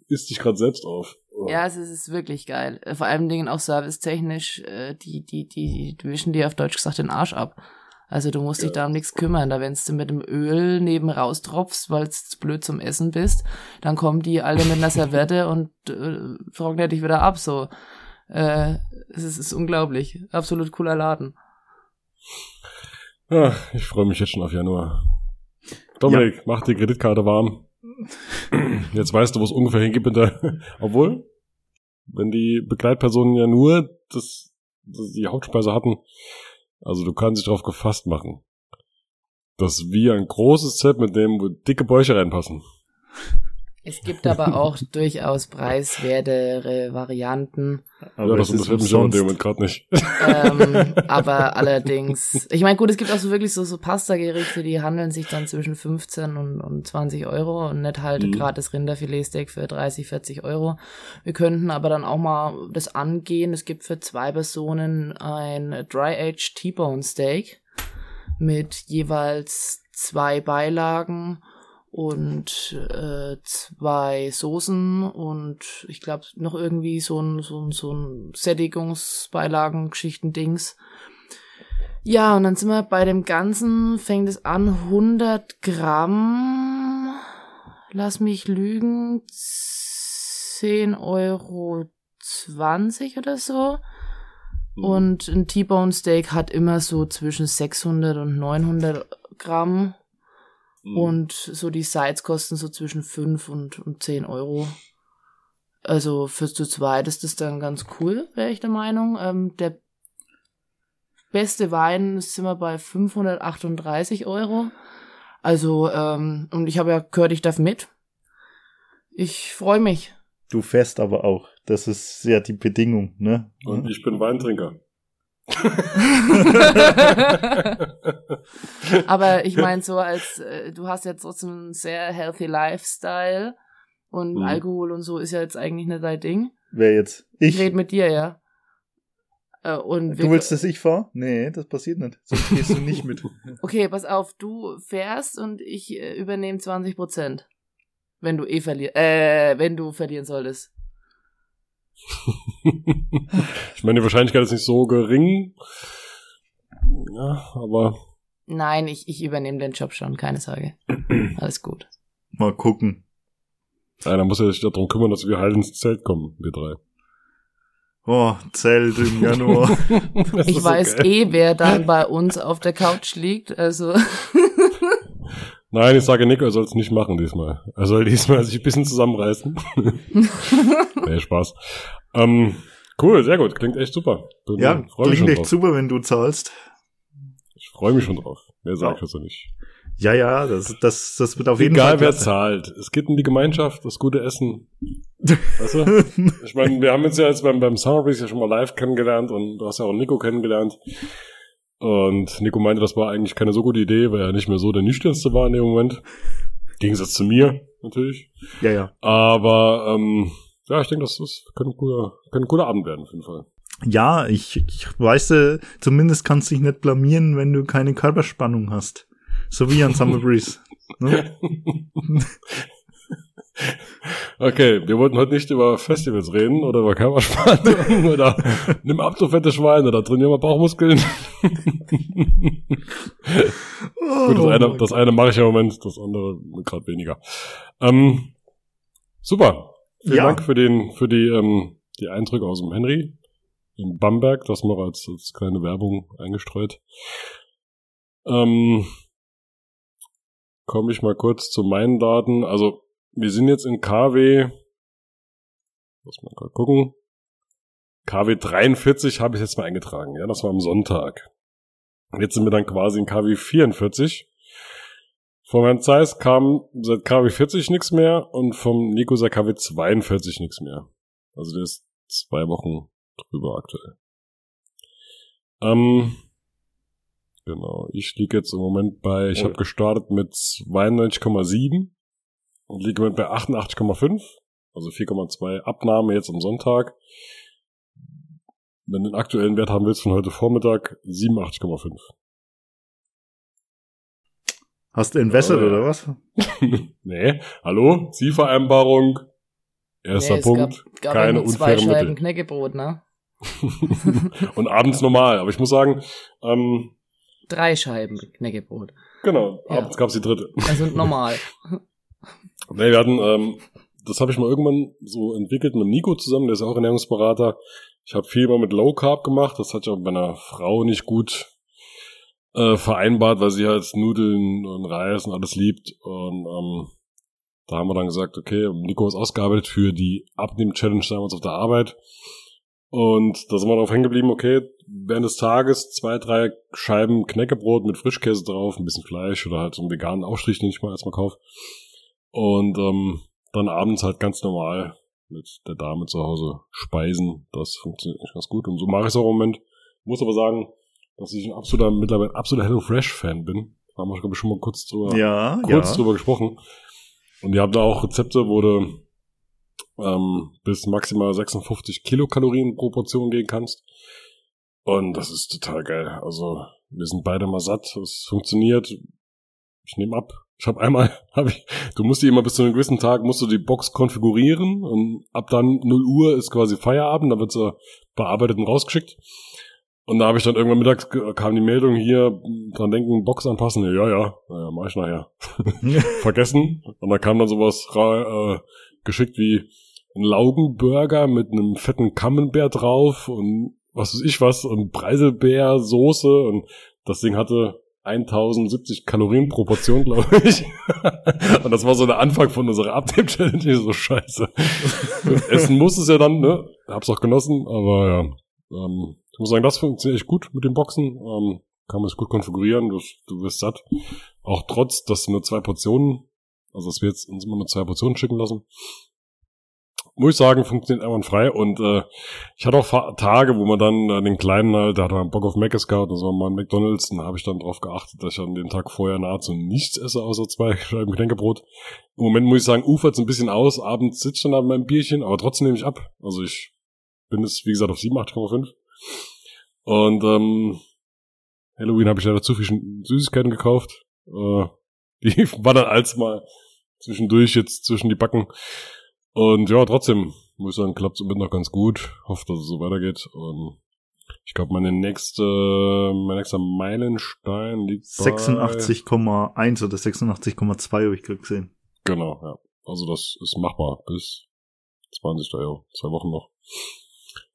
isst sich gerade selbst auf. Oh. Ja, es ist wirklich geil. Vor allen Dingen auch servicetechnisch, äh, die, die, die, die wischen dir auf Deutsch gesagt den Arsch ab. Also du musst dich da um nichts kümmern. Da wenn du mit dem Öl neben raustropfst, weil du blöd zum Essen bist, dann kommen die alle mit einer Serviette und äh, trocknet dich wieder ab. So, äh, es ist, ist unglaublich. Absolut cooler Laden. Ja, ich freue mich jetzt schon auf Januar. Dominik, ja. mach die Kreditkarte warm. Jetzt weißt du, wo es ungefähr hingeht mit der. Obwohl, wenn die Begleitpersonen ja nur das, das die Hauptspeise hatten, also du kannst dich darauf gefasst machen, dass wir ein großes Set mit dem wo dicke Bäuche reinpassen. Es gibt aber auch durchaus preiswertere Varianten. Aber ja, das interessiert mich aber in dem Moment gerade nicht. Ähm, aber allerdings, ich meine, gut, es gibt auch so wirklich so, so Pasta-Gerichte, die handeln sich dann zwischen 15 und, und 20 Euro und nicht halt mhm. gerade das Rinderfiletsteak für 30, 40 Euro. Wir könnten aber dann auch mal das angehen. Es gibt für zwei Personen ein Dry-Aged T-Bone Steak mit jeweils zwei Beilagen und äh, zwei Soßen und ich glaube noch irgendwie so ein so ein so ein Sättigungsbeilagen Geschichten Dings. Ja, und dann sind wir bei dem Ganzen, fängt es an 100 Gramm, lass mich lügen, 10 Euro 20 oder so. Mhm. Und ein T-Bone Steak hat immer so zwischen 600 und 900 Gramm. Mhm. Und so die Sides kosten so zwischen 5 und, und 10 Euro. Also fürs zu zweit ist das dann ganz cool, wäre ich der Meinung. Ähm, der beste Wein sind wir bei 538 Euro. Also, ähm, und ich habe ja gehört, ich darf mit. Ich freue mich. Du fährst aber auch. Das ist ja die Bedingung, ne? Und ich bin Weintrinker. aber ich meine so als äh, du hast ja trotzdem einen sehr healthy Lifestyle und mhm. Alkohol und so ist ja jetzt eigentlich nicht dein Ding. Wer jetzt? Ich, ich rede mit dir, ja. Äh, und du willst, dass ich fahre? Nee, das passiert nicht. Sonst gehst du nicht mit. Okay, pass auf, du fährst und ich äh, übernehme 20 Prozent. Wenn du eh verlierst, äh, wenn du verlieren solltest. ich meine, die Wahrscheinlichkeit ist nicht so gering. Ja, aber. Nein, ich, ich übernehme den Job schon, keine Sorge. Alles gut. Mal gucken. Einer muss ja sich darum kümmern, dass wir halt ins Zelt kommen, wir drei. Oh, Zelt im Januar. ich weiß okay. eh, wer dann bei uns auf der Couch liegt, also. Nein, ich sage Nico, er soll es nicht machen diesmal. Er soll diesmal sich ein bisschen zusammenreißen. nee, Spaß. Ähm, cool, sehr gut. Klingt echt super. Bin, ja, klingt echt drauf. super, wenn du zahlst. Ich freue mich schon drauf. Mehr sage ich also nicht. Ja, ja, das, das, das wird auf jeden Fall. Egal wer zahlt. Es geht um die Gemeinschaft, das gute Essen. Weißt du? Ich meine, wir haben uns ja jetzt beim, beim Summer Breeze ja schon mal live kennengelernt und du hast ja auch Nico kennengelernt. Und Nico meinte, das war eigentlich keine so gute Idee, weil er nicht mehr so der nüchternste war in dem Moment. Gegensatz zu mir, natürlich. Ja, ja. Aber ähm, ja, ich denke, das, das könnte, ein guter, könnte ein guter Abend werden, auf jeden Fall. Ja, ich, ich weiß, äh, zumindest kannst du dich nicht blamieren, wenn du keine Körperspannung hast. So wie an Summer Breeze. Ne? Okay, wir wollten heute nicht über Festivals reden oder über Körperspannung oder nimm ab, du fette Schwein oder trainier mal Bauchmuskeln. oh, Gut, das eine, das eine mache ich im Moment, das andere gerade weniger. Ähm, super. Vielen ja. Dank für den, für die, ähm, die Eindrücke aus dem Henry in Bamberg, das noch als, als kleine Werbung eingestreut. Ähm, komme ich mal kurz zu meinen Daten. Also, wir sind jetzt in KW, muss man gerade gucken. KW 43 habe ich jetzt mal eingetragen. Ja, das war am Sonntag. Jetzt sind wir dann quasi in KW 44. Von Herrn Zeiss kam seit KW 40 nichts mehr und vom Nico seit KW 42 nichts mehr. Also der ist zwei Wochen drüber aktuell. Ähm, Genau. Ich liege jetzt im Moment bei, ich oh. habe gestartet mit 92,7 und liege im Moment bei 88,5. Also 4,2 Abnahme jetzt am Sonntag. Wenn du den aktuellen Wert haben willst von heute Vormittag, 87,5. Hast du entwässert ja, oder was? nee, hallo, Zielvereinbarung, erster nee, Punkt, gab, gab keine unfairen zwei Scheiben Knäckebrot, ne? und abends normal, aber ich muss sagen, ähm, drei Scheiben Knäckebrot. Genau, ja. abends gab's die dritte. Also normal. nee, wir hatten, ähm, das habe ich mal irgendwann so entwickelt mit Nico zusammen, der ist auch Ernährungsberater. Ich habe viel mal mit Low Carb gemacht, das hat ja bei einer Frau nicht gut äh, vereinbart, weil sie halt Nudeln und Reis und alles liebt. Und ähm, da haben wir dann gesagt, okay, Nico ist ausgearbeitet für die Abnehm-Challenge damals auf der Arbeit. Und da sind wir darauf hängen geblieben, okay, während des Tages zwei, drei Scheiben Knäckebrot mit Frischkäse drauf, ein bisschen Fleisch oder halt so einen veganen Aufstrich, den ich mal erstmal kaufe. Und ähm, dann abends halt ganz normal mit der Dame zu Hause speisen. Das funktioniert echt ganz gut. Und so mache ich es auch im Moment. Muss aber sagen, dass ich ein absoluter, mittlerweile absoluter Hello Fresh Fan bin. Da haben wir, glaube ich, schon mal kurz drüber, ja, kurz ja. drüber gesprochen. Und ihr habt da auch Rezepte, wo du ähm, bis maximal 56 Kilokalorien pro Portion gehen kannst. Und das ist total geil. Also wir sind beide mal satt. Es funktioniert. Ich nehme ab. Ich habe einmal, hab ich, du musst die immer bis zu einem gewissen Tag musst du die Box konfigurieren und ab dann 0 Uhr ist quasi Feierabend, da wird sie bearbeitet und rausgeschickt. Und da habe ich dann irgendwann mittags kam die Meldung hier, dran denken, Box anpassen. Ja, ja, ja, mach ich nachher. Vergessen. Und da kam dann sowas äh, geschickt wie ein Laugenburger mit einem fetten Camembert drauf und was weiß ich was und Preiselbeersoße und das Ding hatte 1070 Kalorien pro Portion, glaube ich. und das war so der Anfang von unserer Abnehm-Challenge. So scheiße. Essen muss es ja dann, ne? Hab's auch genossen, aber ja. Ähm, Ich muss sagen, das funktioniert echt gut mit den Boxen. Ähm, kann man es gut konfigurieren, du, du wirst satt. Auch trotz, dass nur zwei Portionen, also dass wir jetzt uns immer nur zwei Portionen schicken lassen, muss ich sagen, funktioniert einwandfrei. Und äh, ich hatte auch Tage, wo man dann äh, den Kleinen halt, da hat man Bock auf Mac Scout, das war mal ein McDonalds, und da habe ich dann drauf geachtet, dass ich an dem Tag vorher nahezu nichts esse, außer zwei Scheiben Getränkebrot. Im Moment muss ich sagen, ufert ein bisschen aus, abends sitze ich dann an meinem Bierchen, aber trotzdem nehme ich ab. Also ich bin jetzt, wie gesagt, auf 87,5. Und ähm, Halloween habe ich leider zu viel Süßigkeiten gekauft. Äh, die war dann als mal zwischendurch jetzt zwischen die Backen. Und ja, trotzdem, muss ich sagen, klappt es im noch ganz gut. Hoffe, dass es so weitergeht. Und ich glaube, meine nächste, mein nächster Meilenstein liegt 86,1 oder 86,2 habe ich gerade gesehen. Genau, ja. Also das ist machbar bis 20. Euro, zwei Wochen noch.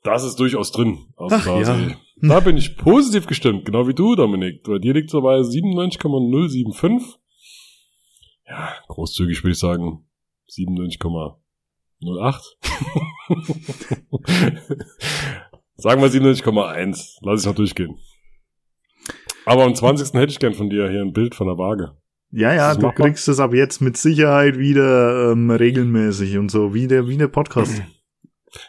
Das ist durchaus drin. Also Ach, da, ja. ich, da bin ich positiv gestimmt, genau wie du, Dominik. Bei dir liegt so bei 97,075. Ja, großzügig würde ich sagen 97,08. sagen wir 97,1. Lass ich noch durchgehen. Aber am 20. hätte ich gern von dir hier ein Bild von der Waage. Ja, ja, du machbar? kriegst es ab jetzt mit Sicherheit wieder ähm, regelmäßig und so, wie der, wie der Podcast.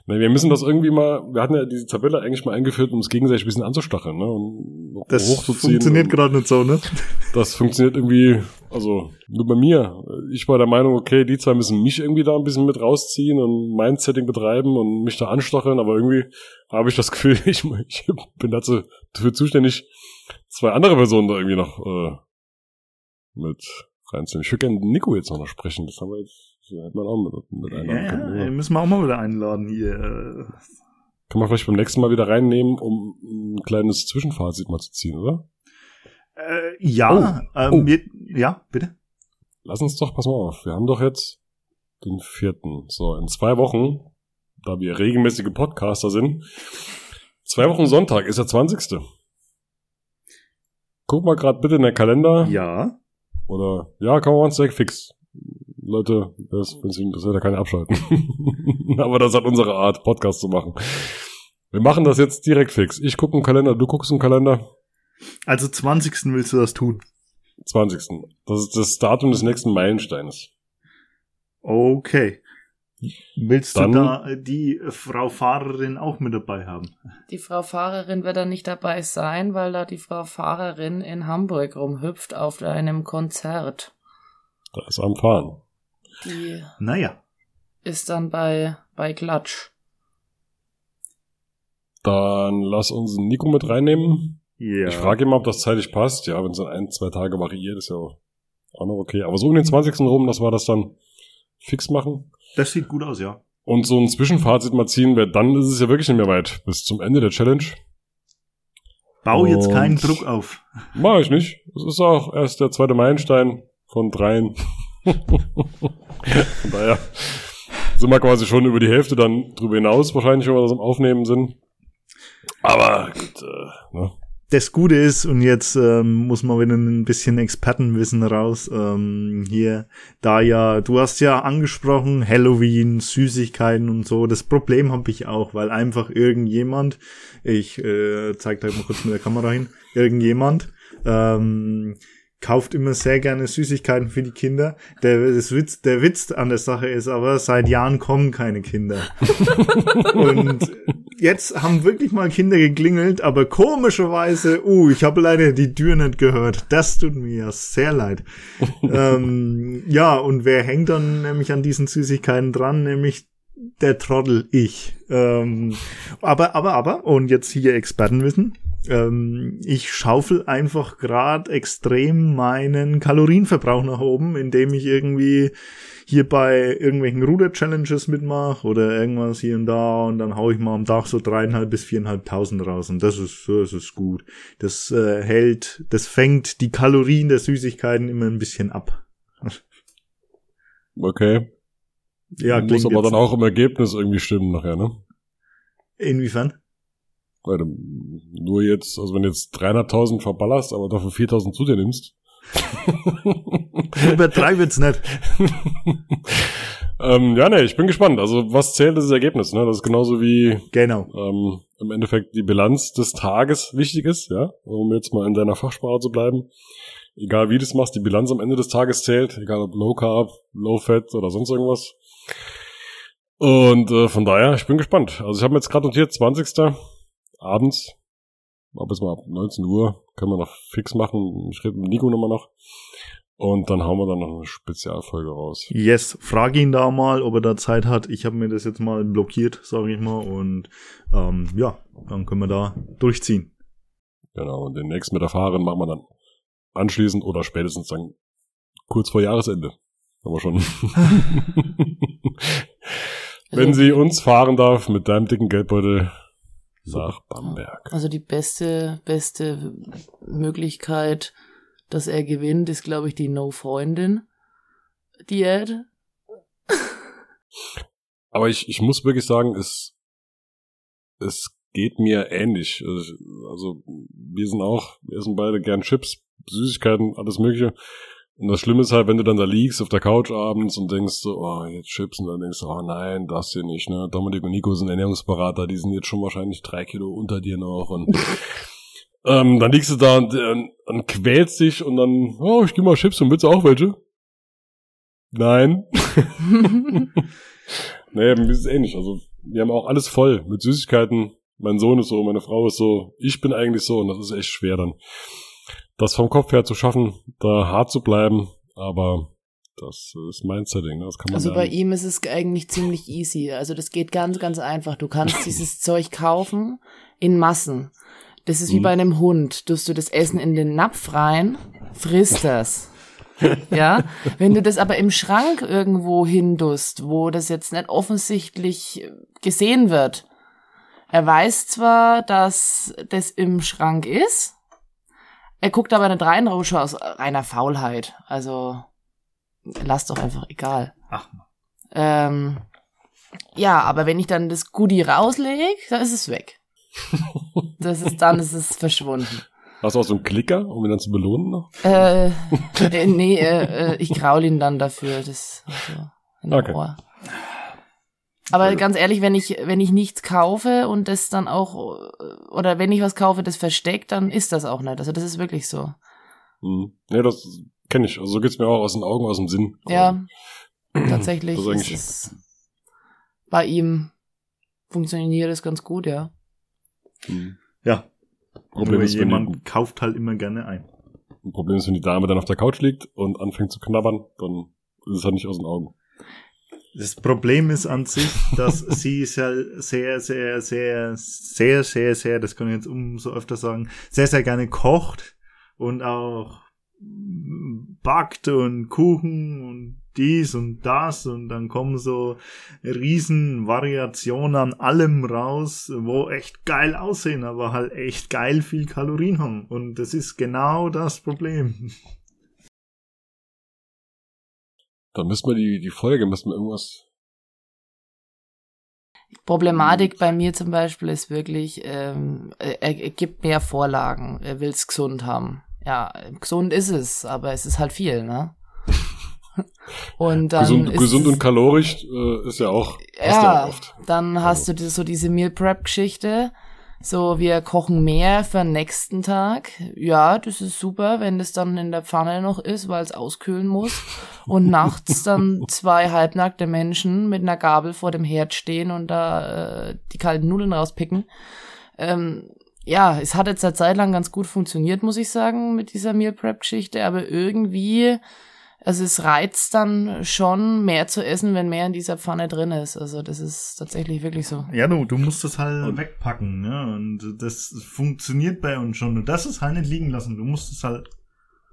Na, wir müssen das irgendwie mal, wir hatten ja diese Tabelle eigentlich mal eingeführt, um es gegenseitig ein bisschen anzustacheln, ne? Um das funktioniert gerade nicht so, ne? Das funktioniert irgendwie, also nur bei mir. Ich war der Meinung, okay, die zwei müssen mich irgendwie da ein bisschen mit rausziehen und mein Setting betreiben und mich da anstacheln, aber irgendwie habe ich das Gefühl, ich, ich bin dazu dafür zuständig, zwei andere Personen da irgendwie noch äh, mit reinzunehmen. Ich würde gerne Nico jetzt noch sprechen, das haben wir jetzt ja, hätte man auch mit, mit einladen ja, können. Ja. müssen wir auch mal wieder einladen hier. Kann man vielleicht beim nächsten Mal wieder reinnehmen, um ein kleines Zwischenfazit mal zu ziehen, oder? Äh, ja, oh. Ähm, oh. Wir, ja, bitte. Lass uns doch, pass mal auf, wir haben doch jetzt den vierten. So, in zwei Wochen, da wir regelmäßige Podcaster sind, zwei Wochen Sonntag ist der 20. Guck mal gerade bitte in den Kalender. Ja. Oder, ja, kann man uns direkt fix. Leute, das, wenn Sie interessiert, da kann ich abschalten. Aber das hat unsere Art, Podcast zu machen. Wir machen das jetzt direkt fix. Ich gucke im Kalender, du guckst im Kalender. Also 20. willst du das tun? 20. Das ist das Datum des nächsten Meilensteines. Okay. Willst Dann, du da die Frau Fahrerin auch mit dabei haben? Die Frau Fahrerin wird da nicht dabei sein, weil da die Frau Fahrerin in Hamburg rumhüpft auf einem Konzert. Da ist am Fahren. Die naja. ist dann bei, bei Klatsch. Dann lass uns Nico mit reinnehmen. Ja. Ich frage ihn mal, ob das zeitlich passt. Ja, wenn es dann ein, zwei Tage variiert, ist ja auch noch okay. Aber so um den 20. rum, dass wir das dann fix machen. Das sieht gut aus, ja. Und so ein Zwischenfazit mal ziehen, weil dann ist es ja wirklich nicht mehr weit. Bis zum Ende der Challenge. Bau Und jetzt keinen Druck auf. Mach ich nicht. Es ist auch erst der zweite Meilenstein von dreien. von daher sind wir quasi schon über die Hälfte dann drüber hinaus, wahrscheinlich, wenn wir das am Aufnehmen sind. Aber gut, äh, ne? das Gute ist, und jetzt ähm, muss man wieder ein bisschen Expertenwissen raus, ähm, hier, da ja, du hast ja angesprochen, Halloween, Süßigkeiten und so, das Problem habe ich auch, weil einfach irgendjemand, ich äh, zeig da mal kurz mit der Kamera hin, irgendjemand ähm, kauft immer sehr gerne Süßigkeiten für die Kinder. Der, das Witz, der Witz an der Sache ist aber, seit Jahren kommen keine Kinder. und jetzt haben wirklich mal Kinder geklingelt, aber komischerweise, uh, ich habe leider die Tür nicht gehört. Das tut mir ja sehr leid. ähm, ja, und wer hängt dann nämlich an diesen Süßigkeiten dran? Nämlich der Trottel, ich. Ähm, aber, aber, aber, und jetzt hier Expertenwissen ähm, ich schaufel einfach gerade extrem meinen Kalorienverbrauch nach oben, indem ich irgendwie hier bei irgendwelchen Ruder-Challenges mitmache oder irgendwas hier und da und dann hau ich mal am Tag so dreieinhalb bis viereinhalbtausend raus und das ist, das ist gut. Das äh, hält, das fängt die Kalorien der Süßigkeiten immer ein bisschen ab. Okay. Ja, Muss aber dann auch im Ergebnis irgendwie stimmen nachher, ne? Inwiefern? Weil nur jetzt, also wenn du jetzt 300.000 verballerst, aber dafür 4.000 zu dir nimmst. Übertreib jetzt nicht. Ähm, ja, nee, ich bin gespannt. Also, was zählt, ist das Ergebnis, ne? Das ist genauso wie Genau. ähm, im Endeffekt die Bilanz des Tages wichtig ist, ja, um jetzt mal in deiner Fachsprache zu bleiben. Egal wie du es machst, die Bilanz am Ende des Tages zählt, egal ob Low Carb, Low Fat oder sonst irgendwas. Und äh, von daher, ich bin gespannt. Also ich habe mir jetzt gerade notiert, 20. abends, ab jetzt mal ab 19 Uhr, können wir noch fix machen. Ich rede mit Nico nochmal noch. Und dann hauen wir dann noch eine Spezialfolge raus. Yes, frag ihn da mal, ob er da Zeit hat. Ich habe mir das jetzt mal blockiert, sage ich mal. Und ähm, ja, dann können wir da durchziehen. Genau, und den nächsten mit der Fahrerin machen wir dann anschließend oder spätestens dann kurz vor Jahresende. Haben wir schon. Wenn sie uns fahren darf mit deinem dicken Geldbeutel nach Bamberg. Also die beste, beste Möglichkeit, dass er gewinnt, ist, glaube ich, die No-Freundin-Diät. Aber ich, ich muss wirklich sagen, es, es geht mir ähnlich. Also, Also wir sind auch, wir essen beide gern Chips, Süßigkeiten, alles mögliche. Und das Schlimme ist halt, wenn du dann da liegst auf der Couch abends und denkst so, oh, jetzt Chips und dann denkst du, oh nein, das hier nicht, ne? Dominik und Nico sind Ernährungsberater, die sind jetzt schon wahrscheinlich drei Kilo unter dir noch und ähm, dann liegst du da und, äh, und quälst dich und dann, oh, ich geh mal Chips und willst du auch welche? Nein. naja, mir ist es ähnlich. Also, wir haben auch alles voll mit Süßigkeiten. Mein Sohn ist so, meine Frau ist so, ich bin eigentlich so und das ist echt schwer dann. Das vom Kopf her zu schaffen, da hart zu bleiben, aber das ist mein Setting, ne? das kann man Also bei lernen. ihm ist es eigentlich ziemlich easy. Also das geht ganz, ganz einfach. Du kannst dieses Zeug kaufen in Massen. Das ist wie Mhm. bei einem Hund. Tust du das Essen in den Napf rein, frisst das. Ja, wenn du das aber im Schrank irgendwo hindust, wo das jetzt nicht offensichtlich gesehen wird. Er weiß zwar, dass das im Schrank ist, er guckt aber nicht rein, schon aus reiner Faulheit. Also, lass doch einfach egal. Ach, Ähm, ja, aber wenn ich dann das Goodie rauslege, dann ist es weg. Das ist, dann ist es verschwunden. Hast du auch so einen Klicker, um ihn dann zu belohnen noch? Äh, äh nee, äh, äh, ich graul ihn dann dafür. Das also, in Okay. Ohr. Aber ganz ehrlich, wenn ich, wenn ich nichts kaufe und das dann auch, oder wenn ich was kaufe, das versteckt, dann ist das auch nicht. Also das ist wirklich so. Hm. Nee, das kenne ich. Also so geht's mir auch aus den Augen, aus dem Sinn. Ja, tatsächlich Das ist es bei ihm funktioniert es ganz gut, ja. Hm. Ja. Problem Nur ist, wenn jemand die, kauft halt immer gerne ein. ein Problem ist, wenn die Dame dann auf der Couch liegt und anfängt zu knabbern, dann ist es halt nicht aus den Augen. Das Problem ist an sich, dass sie sehr, sehr, sehr, sehr, sehr, sehr, sehr, das kann ich jetzt umso öfter sagen, sehr, sehr gerne kocht und auch backt und Kuchen und dies und das und dann kommen so riesen Variationen an allem raus, wo echt geil aussehen, aber halt echt geil viel Kalorien haben. Und das ist genau das Problem. Dann müssen wir die, die Folge, müssen wir irgendwas. Problematik bei mir zum Beispiel ist wirklich, ähm, er, er gibt mehr Vorlagen. Er will's gesund haben. Ja, gesund ist es, aber es ist halt viel, ne? Und dann gesund, ist gesund es, und kalorisch äh, ist ja auch, du ja, auch oft. dann hast du die- so diese Meal Prep Geschichte. So, wir kochen mehr für den nächsten Tag. Ja, das ist super, wenn das dann in der Pfanne noch ist, weil es auskühlen muss. Und nachts dann zwei halbnackte Menschen mit einer Gabel vor dem Herd stehen und da äh, die kalten Nudeln rauspicken. Ähm, ja, es hat jetzt eine Zeit lang ganz gut funktioniert, muss ich sagen, mit dieser Meal Prep Geschichte, aber irgendwie, also es reizt dann schon mehr zu essen, wenn mehr in dieser Pfanne drin ist. Also das ist tatsächlich wirklich so. Ja, du, du musst das halt wegpacken, ne? Und das funktioniert bei uns schon. Und das ist halt nicht liegen lassen. Du musst es halt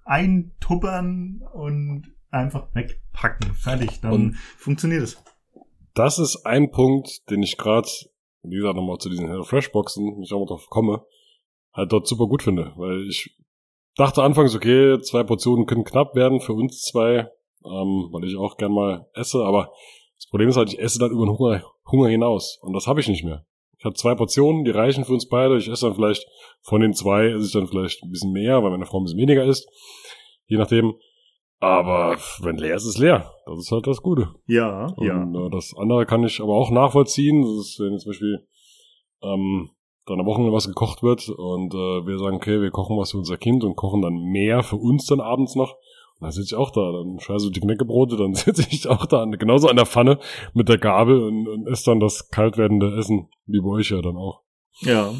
eintuppern und einfach wegpacken. Fertig. Dann Und- funktioniert es. Das ist ein Punkt, den ich gerade, wie gesagt, nochmal zu diesen HelloFresh-Boxen, ich auch mal drauf komme, halt dort super gut finde. Weil ich dachte anfangs, okay, zwei Portionen können knapp werden für uns zwei, ähm, weil ich auch gern mal esse, aber das Problem ist halt, ich esse dann über den Hunger, Hunger hinaus. Und das habe ich nicht mehr. Ich habe zwei Portionen, die reichen für uns beide. Ich esse dann vielleicht von den zwei, esse ich dann vielleicht ein bisschen mehr, weil meine Frau ein bisschen weniger isst. Je nachdem. Aber wenn leer ist, ist leer. Das ist halt das Gute. Ja, Und ja. äh, das andere kann ich aber auch nachvollziehen. Das ist, wenn zum Beispiel ähm, dann am Wochenende was gekocht wird und äh, wir sagen, okay, wir kochen was für unser Kind und kochen dann mehr für uns dann abends noch. Und dann sitze ich auch da, dann scheiße die Knäckebrote, dann sitze ich auch da, an- genauso an der Pfanne mit der Gabel und, und esse dann das kalt werdende Essen, wie bei euch ja dann auch. Ja.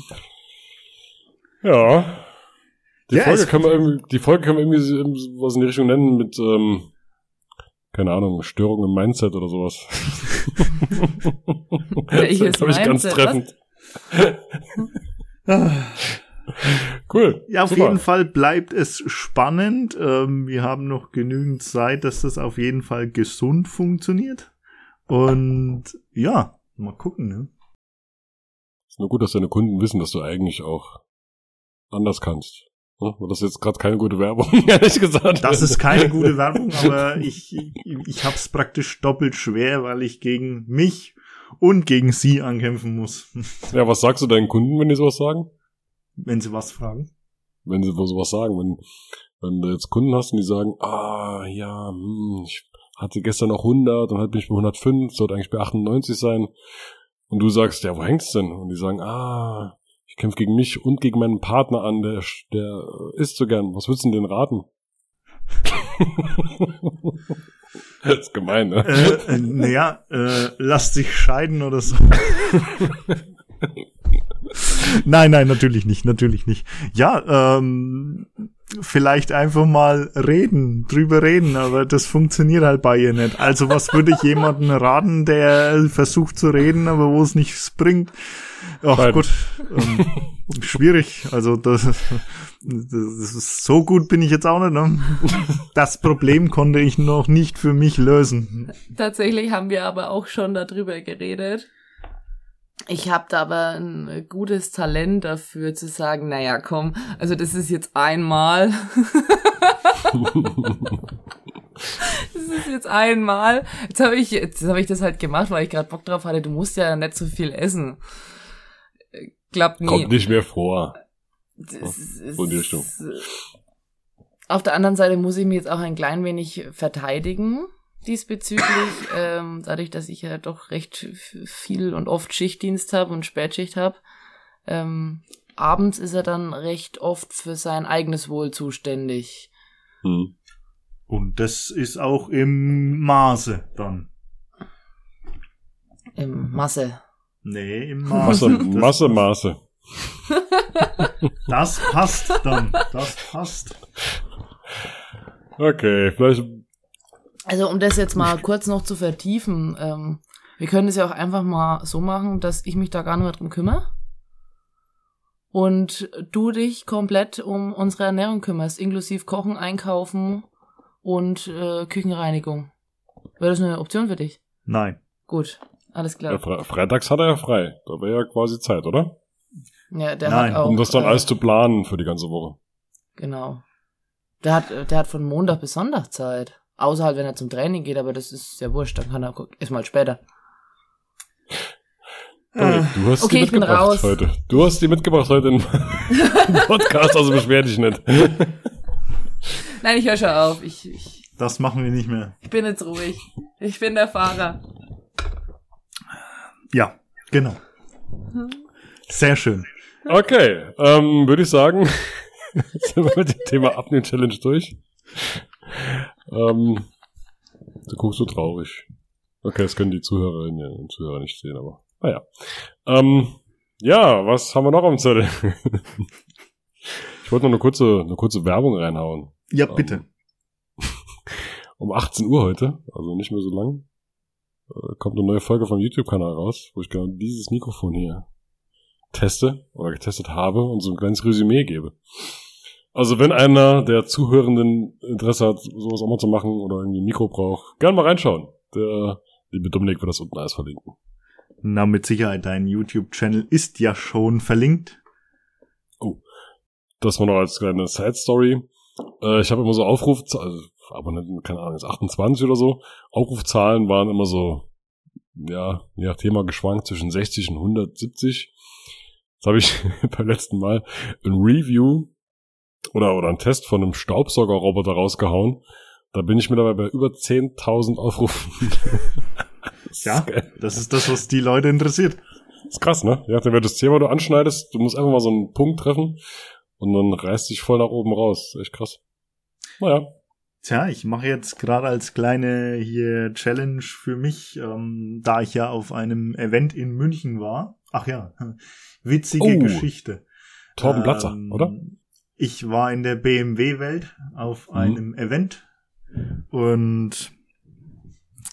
Ja. Die Ja, Folge können wir irgendwie, die Folge können wir irgendwie was in die Richtung nennen mit, ähm, keine Ahnung, Störung im Mindset oder sowas. Welches das habe ich ganz Mindset? treffend. Cool. Ja, auf Super. jeden Fall bleibt es spannend. Ähm, wir haben noch genügend Zeit, dass das auf jeden Fall gesund funktioniert. Und ja, mal gucken, ne? Ist nur gut, dass deine Kunden wissen, dass du eigentlich auch anders kannst. Ja, Das ist jetzt gerade keine gute Werbung, ehrlich gesagt. Das ist keine gute Werbung, aber ich, ich, ich habe es praktisch doppelt schwer, weil ich gegen mich und gegen sie ankämpfen muss, Ja, was sagst du deinen Kunden, wenn die sowas sagen? wenn sie was fragen. Wenn sie sowas sagen, wenn, wenn du jetzt Kunden hast und die sagen, ah, ja, hm, ich hatte gestern noch 100 und heute bin ich bei 105, sollte eigentlich bei 98 sein. Und du sagst, ja, wo hängt's denn? Und die sagen, ah, ich kämpfe gegen mich und gegen meinen Partner an, der, der isst so gern. Was würdest du denn denen raten? das ist gemein, ne? Äh, äh, naja, äh, lass dich scheiden oder so. nein, nein, natürlich nicht, natürlich nicht. Ja, ähm, vielleicht einfach mal reden, drüber reden, aber das funktioniert halt bei ihr nicht. Also was würde ich jemandem raten, der versucht zu reden, aber wo es nichts bringt? Ach Scheiden. gut, ähm, schwierig. Also das, das ist, so gut bin ich jetzt auch nicht. Ne? Das Problem konnte ich noch nicht für mich lösen. Tatsächlich haben wir aber auch schon darüber geredet. Ich habe da aber ein gutes Talent dafür zu sagen, naja, komm, also das ist jetzt einmal. das ist jetzt einmal. Jetzt habe ich, jetzt habe ich das halt gemacht, weil ich gerade Bock drauf hatte. Du musst ja nicht so viel essen. Äh, Klappt nie. Kommt nicht mehr vor. Das ist- Richtung. Auf der anderen Seite muss ich mich jetzt auch ein klein wenig verteidigen diesbezüglich, ähm, dadurch, dass ich ja doch recht viel und oft Schichtdienst habe und Spätschicht habe. Ähm, abends ist er dann recht oft für sein eigenes Wohl zuständig. Hm. Und das ist auch im Maße dann. Im Masse. Nee, im Maße. Masse, Masse, Maße. Das passt dann. Das passt. Okay, vielleicht Also um das jetzt mal kurz noch zu vertiefen, ähm, wir können es ja auch einfach mal so machen, dass ich mich da gar nicht mehr drum kümmere. Und du dich komplett um unsere Ernährung kümmerst, inklusive Kochen, Einkaufen und äh, Küchenreinigung. Wäre das eine Option für dich? Nein. Gut, alles Ja, klar. Fre freitags hat er ja frei. Da wäre ja quasi Zeit, oder? Ja, der Nein, hat auch. Um das dann äh, alles zu planen für die ganze Woche. Genau. Der hat, äh, der hat von Montag bis Sonntag Zeit. Außer halt, wenn er zum Training geht, aber das ist ja wurscht, dann kann er gu- erst mal später. Dominik, du hast okay, die ich bin mitgebracht raus. heute. Du hast die mitgebracht heute im Podcast, also beschwer dich nicht. Nein, ich höre schon auf. Ich, ich, Das machen wir nicht mehr. ich bin jetzt ruhig. Ich bin der Fahrer. Ja, genau. Sehr schön. Okay, ähm, würde ich sagen, sind wir mit dem Thema Abnehmen-Challenge durch. Ähm, du guckst so traurig. Okay, das können die Zuhörerinnen und Zuhörer nicht sehen, aber naja. Ähm, ja, was haben wir noch am Zettel? ich wollte noch eine kurze, eine kurze Werbung reinhauen. Ja, bitte. Um 18 Uhr heute, also nicht mehr so lang, äh, kommt eine neue Folge vom YouTube-Kanal raus, wo ich genau dieses Mikrofon hier teste oder getestet habe und so ein kleines Resümee gebe. Also wenn einer der Zuhörenden Interesse hat, sowas auch mal zu machen oder irgendwie ein Mikro braucht, gerne mal reinschauen. Der liebe Dominik wird das unten alles verlinken. Na, mit Sicherheit, dein YouTube-Channel ist ja schon verlinkt. Das war noch als kleine Side-Story. Äh, ich habe immer so Aufruf, also Abonnenten, keine Ahnung, jetzt 28 oder so. Aufrufzahlen waren immer so, ja, je nach Thema geschwankt zwischen 60 und 170. Jetzt habe ich beim letzten Mal ein Review oder, oder einen Test von einem Staubsaugerroboter rausgehauen, Da bin ich mittlerweile bei über 10.000 Aufrufen. das ja, das ist das, was die Leute interessiert. Das ist krass, ne? Ja, dann wird das Thema, du anschneidest, du musst einfach mal so einen Punkt treffen und dann reißt dich voll nach oben raus. Echt krass. Naja. Tja, ich mache jetzt gerade als kleine hier Challenge für mich, ähm, da ich ja auf einem Event in München war. Ach ja, witzige oh, Geschichte. Torben Platzer, ähm, oder? Ich war in der BMW-Welt auf mhm. einem Event und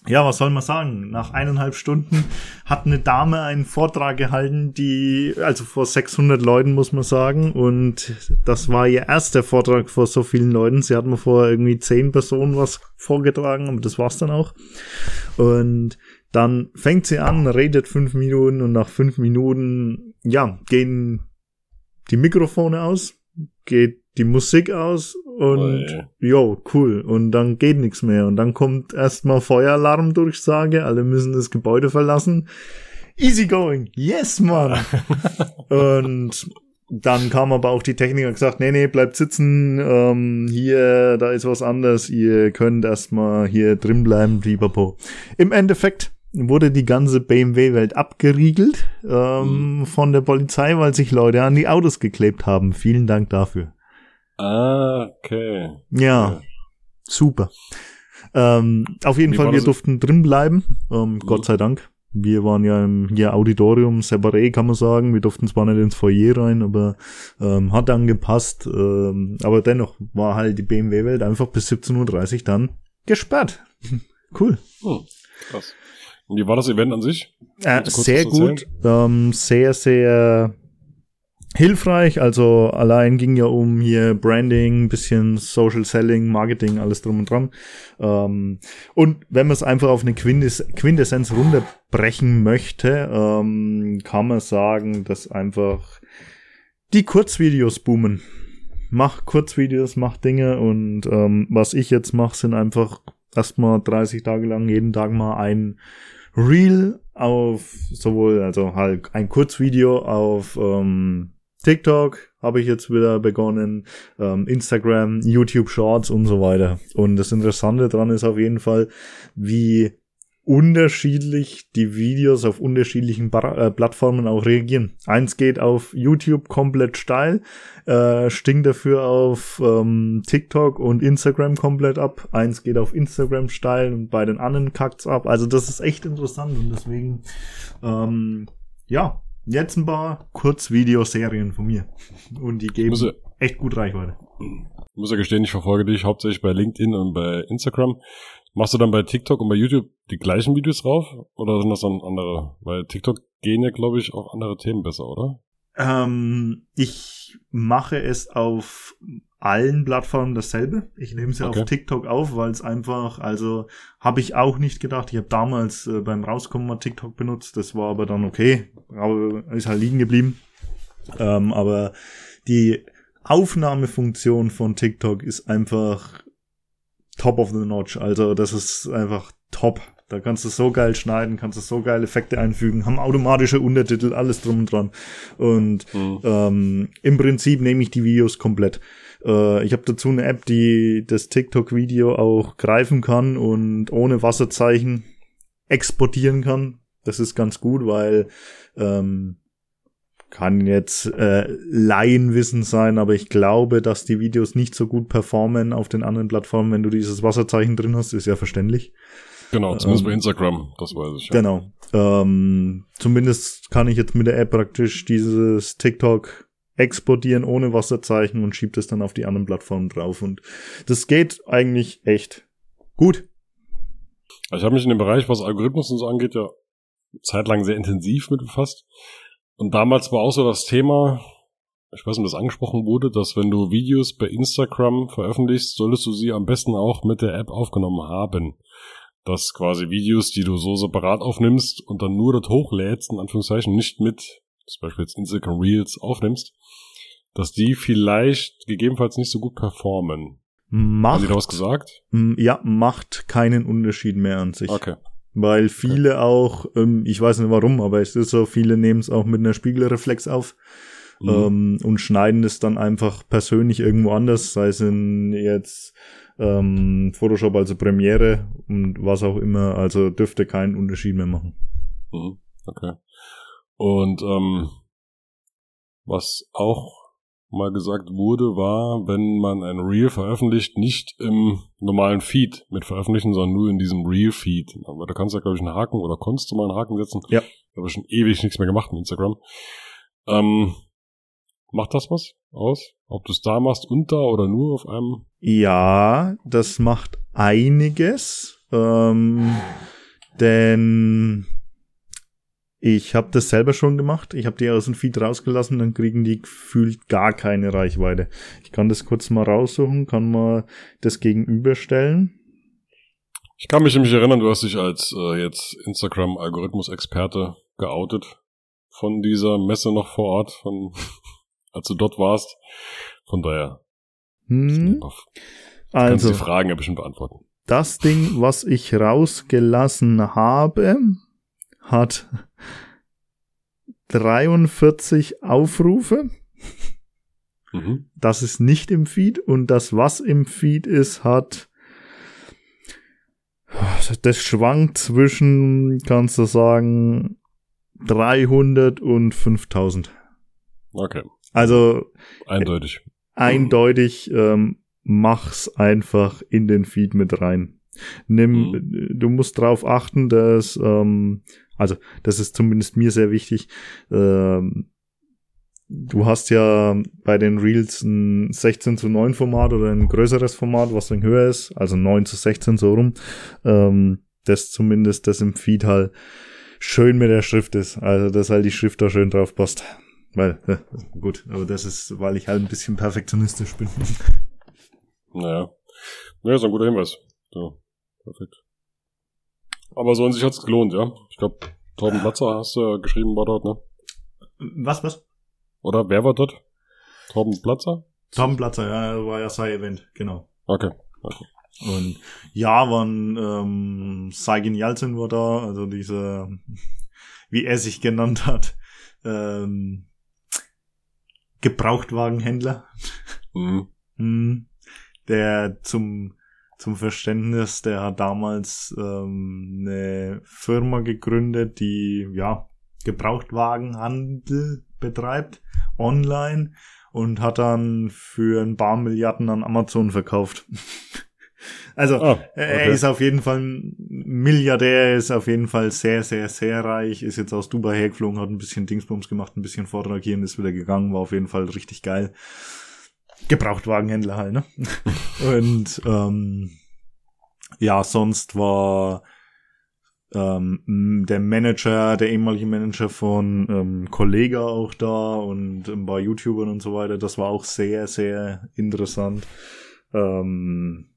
ja, was soll man sagen? Nach eineinhalb Stunden hat eine Dame einen Vortrag gehalten, die, also vor 600 Leuten muss man sagen, und das war ihr erster Vortrag vor so vielen Leuten. Sie hat mir vor irgendwie zehn Personen was vorgetragen, aber das war's dann auch. Und dann fängt sie an, redet fünf Minuten und nach fünf Minuten, ja, gehen die Mikrofone aus, geht die Musik aus und jo, cool. Und dann geht nichts mehr. Und dann kommt erstmal Feueralarmdurchsage, alle müssen das Gebäude verlassen. Easy going, yes, man. und dann kam aber auch die Techniker gesagt, nee, nee, bleibt sitzen, ähm, hier, da ist was anderes, ihr könnt erstmal hier drin bleiben, pipapo. Im Endeffekt wurde die ganze BMW-Welt abgeriegelt ähm, mhm. von der Polizei, weil sich Leute an die Autos geklebt haben. Vielen Dank dafür. Ah, okay. Ja, okay. super. Ähm, auf jeden Wie Fall, wir durften drin bleiben, ähm, mhm. Gott sei Dank. Wir waren ja im hier Auditorium separé, kann man sagen. Wir durften zwar nicht ins Foyer rein, aber ähm, hat dann gepasst. Ähm, aber dennoch war halt die BMW-Welt einfach bis 17.30 Uhr dann gesperrt. cool. Hm, krass. Wie war das Event an sich? Äh, sehr gut. Ähm, sehr, sehr hilfreich. Also allein ging ja um hier Branding, bisschen Social Selling, Marketing, alles drum und dran. Ähm, und wenn man es einfach auf eine Quintes Quintessenz runterbrechen möchte, ähm, kann man sagen, dass einfach die Kurzvideos boomen. Mach Kurzvideos, mach Dinge und ähm, was ich jetzt mache, sind einfach erstmal 30 Tage lang jeden Tag mal ein Reel auf sowohl, also halt ein Kurzvideo auf ähm, TikTok habe ich jetzt wieder begonnen, ähm, Instagram, YouTube Shorts und so weiter. Und das Interessante dran ist auf jeden Fall, wie unterschiedlich die Videos auf unterschiedlichen Bar äh, Plattformen auch reagieren. Eins geht auf YouTube komplett steil, äh, stinkt dafür auf ähm, TikTok und Instagram komplett ab. Eins geht auf Instagram steil und bei den anderen kackt's ab. Also das ist echt interessant und deswegen ähm, ja, Jetzt ein paar Kurzvideoserien von mir. Und die geben muss, echt gut Reichweite. Ich muss ja gestehen, ich verfolge dich hauptsächlich bei LinkedIn und bei Instagram. Machst du dann bei TikTok und bei YouTube die gleichen Videos drauf? Oder sind das dann andere? Weil TikTok gehen ja, glaube ich, auch andere Themen besser, oder? Ähm, ich mache es auf allen Plattformen dasselbe. Ich nehme sie okay. auf TikTok auf, weil es einfach, also habe ich auch nicht gedacht. Ich habe damals äh, beim Rauskommen mal TikTok benutzt, das war aber dann okay, aber ist halt liegen geblieben. Ähm, aber die Aufnahmefunktion von TikTok ist einfach top of the notch. Also das ist einfach top. Da kannst du so geil schneiden, kannst du so geile Effekte einfügen, haben automatische Untertitel, alles drum und dran. Und mhm. ähm, im Prinzip nehme ich die Videos komplett. Äh, ich habe dazu eine App, die das TikTok-Video auch greifen kann und ohne Wasserzeichen exportieren kann. Das ist ganz gut, weil ähm, kann jetzt äh, Laienwissen sein, aber ich glaube, dass die Videos nicht so gut performen auf den anderen Plattformen, wenn du dieses Wasserzeichen drin hast, ist ja verständlich. Genau, zumindest ähm, bei Instagram, das weiß ich. Ja. Genau. Ähm, zumindest kann ich jetzt mit der App praktisch dieses TikTok exportieren ohne Wasserzeichen und schiebt es dann auf die anderen Plattformen drauf. Und das geht eigentlich echt gut. Also ich habe mich in dem Bereich, was Algorithmus und so angeht, ja zeitlang sehr intensiv mit befasst. Und damals war auch so das Thema, ich weiß nicht, ob das angesprochen wurde, dass wenn du Videos bei Instagram veröffentlichst, solltest du sie am besten auch mit der App aufgenommen haben dass quasi Videos, die du so separat aufnimmst und dann nur dort hochlädst, in Anführungszeichen, nicht mit, zum Beispiel jetzt Instagram Reels aufnimmst, dass die vielleicht gegebenenfalls nicht so gut performen. Macht, Haben die da was gesagt? Ja, macht keinen Unterschied mehr an sich. Okay. Weil viele auch, ähm, ich weiß nicht warum, aber es ist so, viele nehmen es auch mit einer Spiegelreflex auf. mhm. ähm, und schneiden es dann einfach persönlich irgendwo anders, sei es in jetzt ähm, Photoshop, also Premiere und was auch immer. Also dürfte keinen Unterschied mehr machen. Mhm. Okay. Und ähm, was auch mal gesagt wurde, war, wenn man ein Reel veröffentlicht, nicht im normalen Feed mit veröffentlichen, sondern nur in diesem Reel-Feed. Aber da kannst du ja, glaube ich, einen Haken oder konntest du mal einen Haken setzen. Ja. Da habe ich schon ewig nichts mehr gemacht in Instagram. Ähm, macht das was aus? Ob du es da machst und da oder nur auf einem? Ja, das macht einiges. Ähm, denn ich habe das selber schon gemacht. Ich habe die aus dem Feed rausgelassen, dann kriegen die gefühlt gar keine Reichweite. Ich kann das kurz mal raussuchen, kann mal das gegenüberstellen. Ich kann mich nämlich erinnern, du hast dich als äh, jetzt Instagram-Algorithmus-Experte geoutet von dieser Messe noch vor Ort, von, als du dort warst. Von daher. Hm. Also, kannst die Fragen ja bestimmt beantworten. Das Ding, was ich rausgelassen habe, hat 43 Aufrufe. Mhm. Das ist nicht im Feed und das, was im Feed ist, hat das schwankt zwischen, kannst du sagen, 300 und 5000. Okay. Also eindeutig. Eindeutig ähm, mach's einfach in den Feed mit rein. Nimm, mhm. du musst drauf achten, dass ähm, also das ist zumindest mir sehr wichtig. Ähm, du hast ja bei den Reels ein 16 zu 9 Format oder ein größeres Format, was dann höher ist, also 9 zu 16 so rum. Ähm, das zumindest das im Feed halt schön mit der Schrift ist. Also dass halt die Schrift da schön drauf passt. Weil, äh, gut, aber das ist, weil ich halt ein bisschen perfektionistisch bin. Naja. Ja, ist ein guter Hinweis. Ja, perfekt. Aber so an sich hat's gelohnt, ja. Ich glaube, Torben Platzer hast du geschrieben, war dort, ne? Was, was? Oder wer war dort? Torben Platzer? Torben Platzer, ja, war ja sein Event, genau. Okay. okay. Und ja, waren ähm, Saigin Yalcin war da, also diese, wie er sich genannt hat, ähm, Gebrauchtwagenhändler. Mhm. mhm. Der zum zum Verständnis, der hat damals ähm, eine Firma gegründet, die ja Gebrauchtwagenhandel betreibt, online und hat dann für ein paar Milliarden an Amazon verkauft. also oh, okay. er ist auf jeden Fall ein Milliardär, ist auf jeden Fall sehr, sehr, sehr reich, ist jetzt aus Dubai hergeflogen, hat ein bisschen Dingsbums gemacht, ein bisschen Vortrag hier und ist wieder gegangen, war auf jeden Fall richtig geil. Gebrauchtwagenhändler halt, ne? und ähm, ja, sonst war ähm, der Manager, der ehemalige Manager von ähm, Kollega auch da und ein paar YouTubern und so weiter. Das war auch sehr, sehr interessant. Ähm,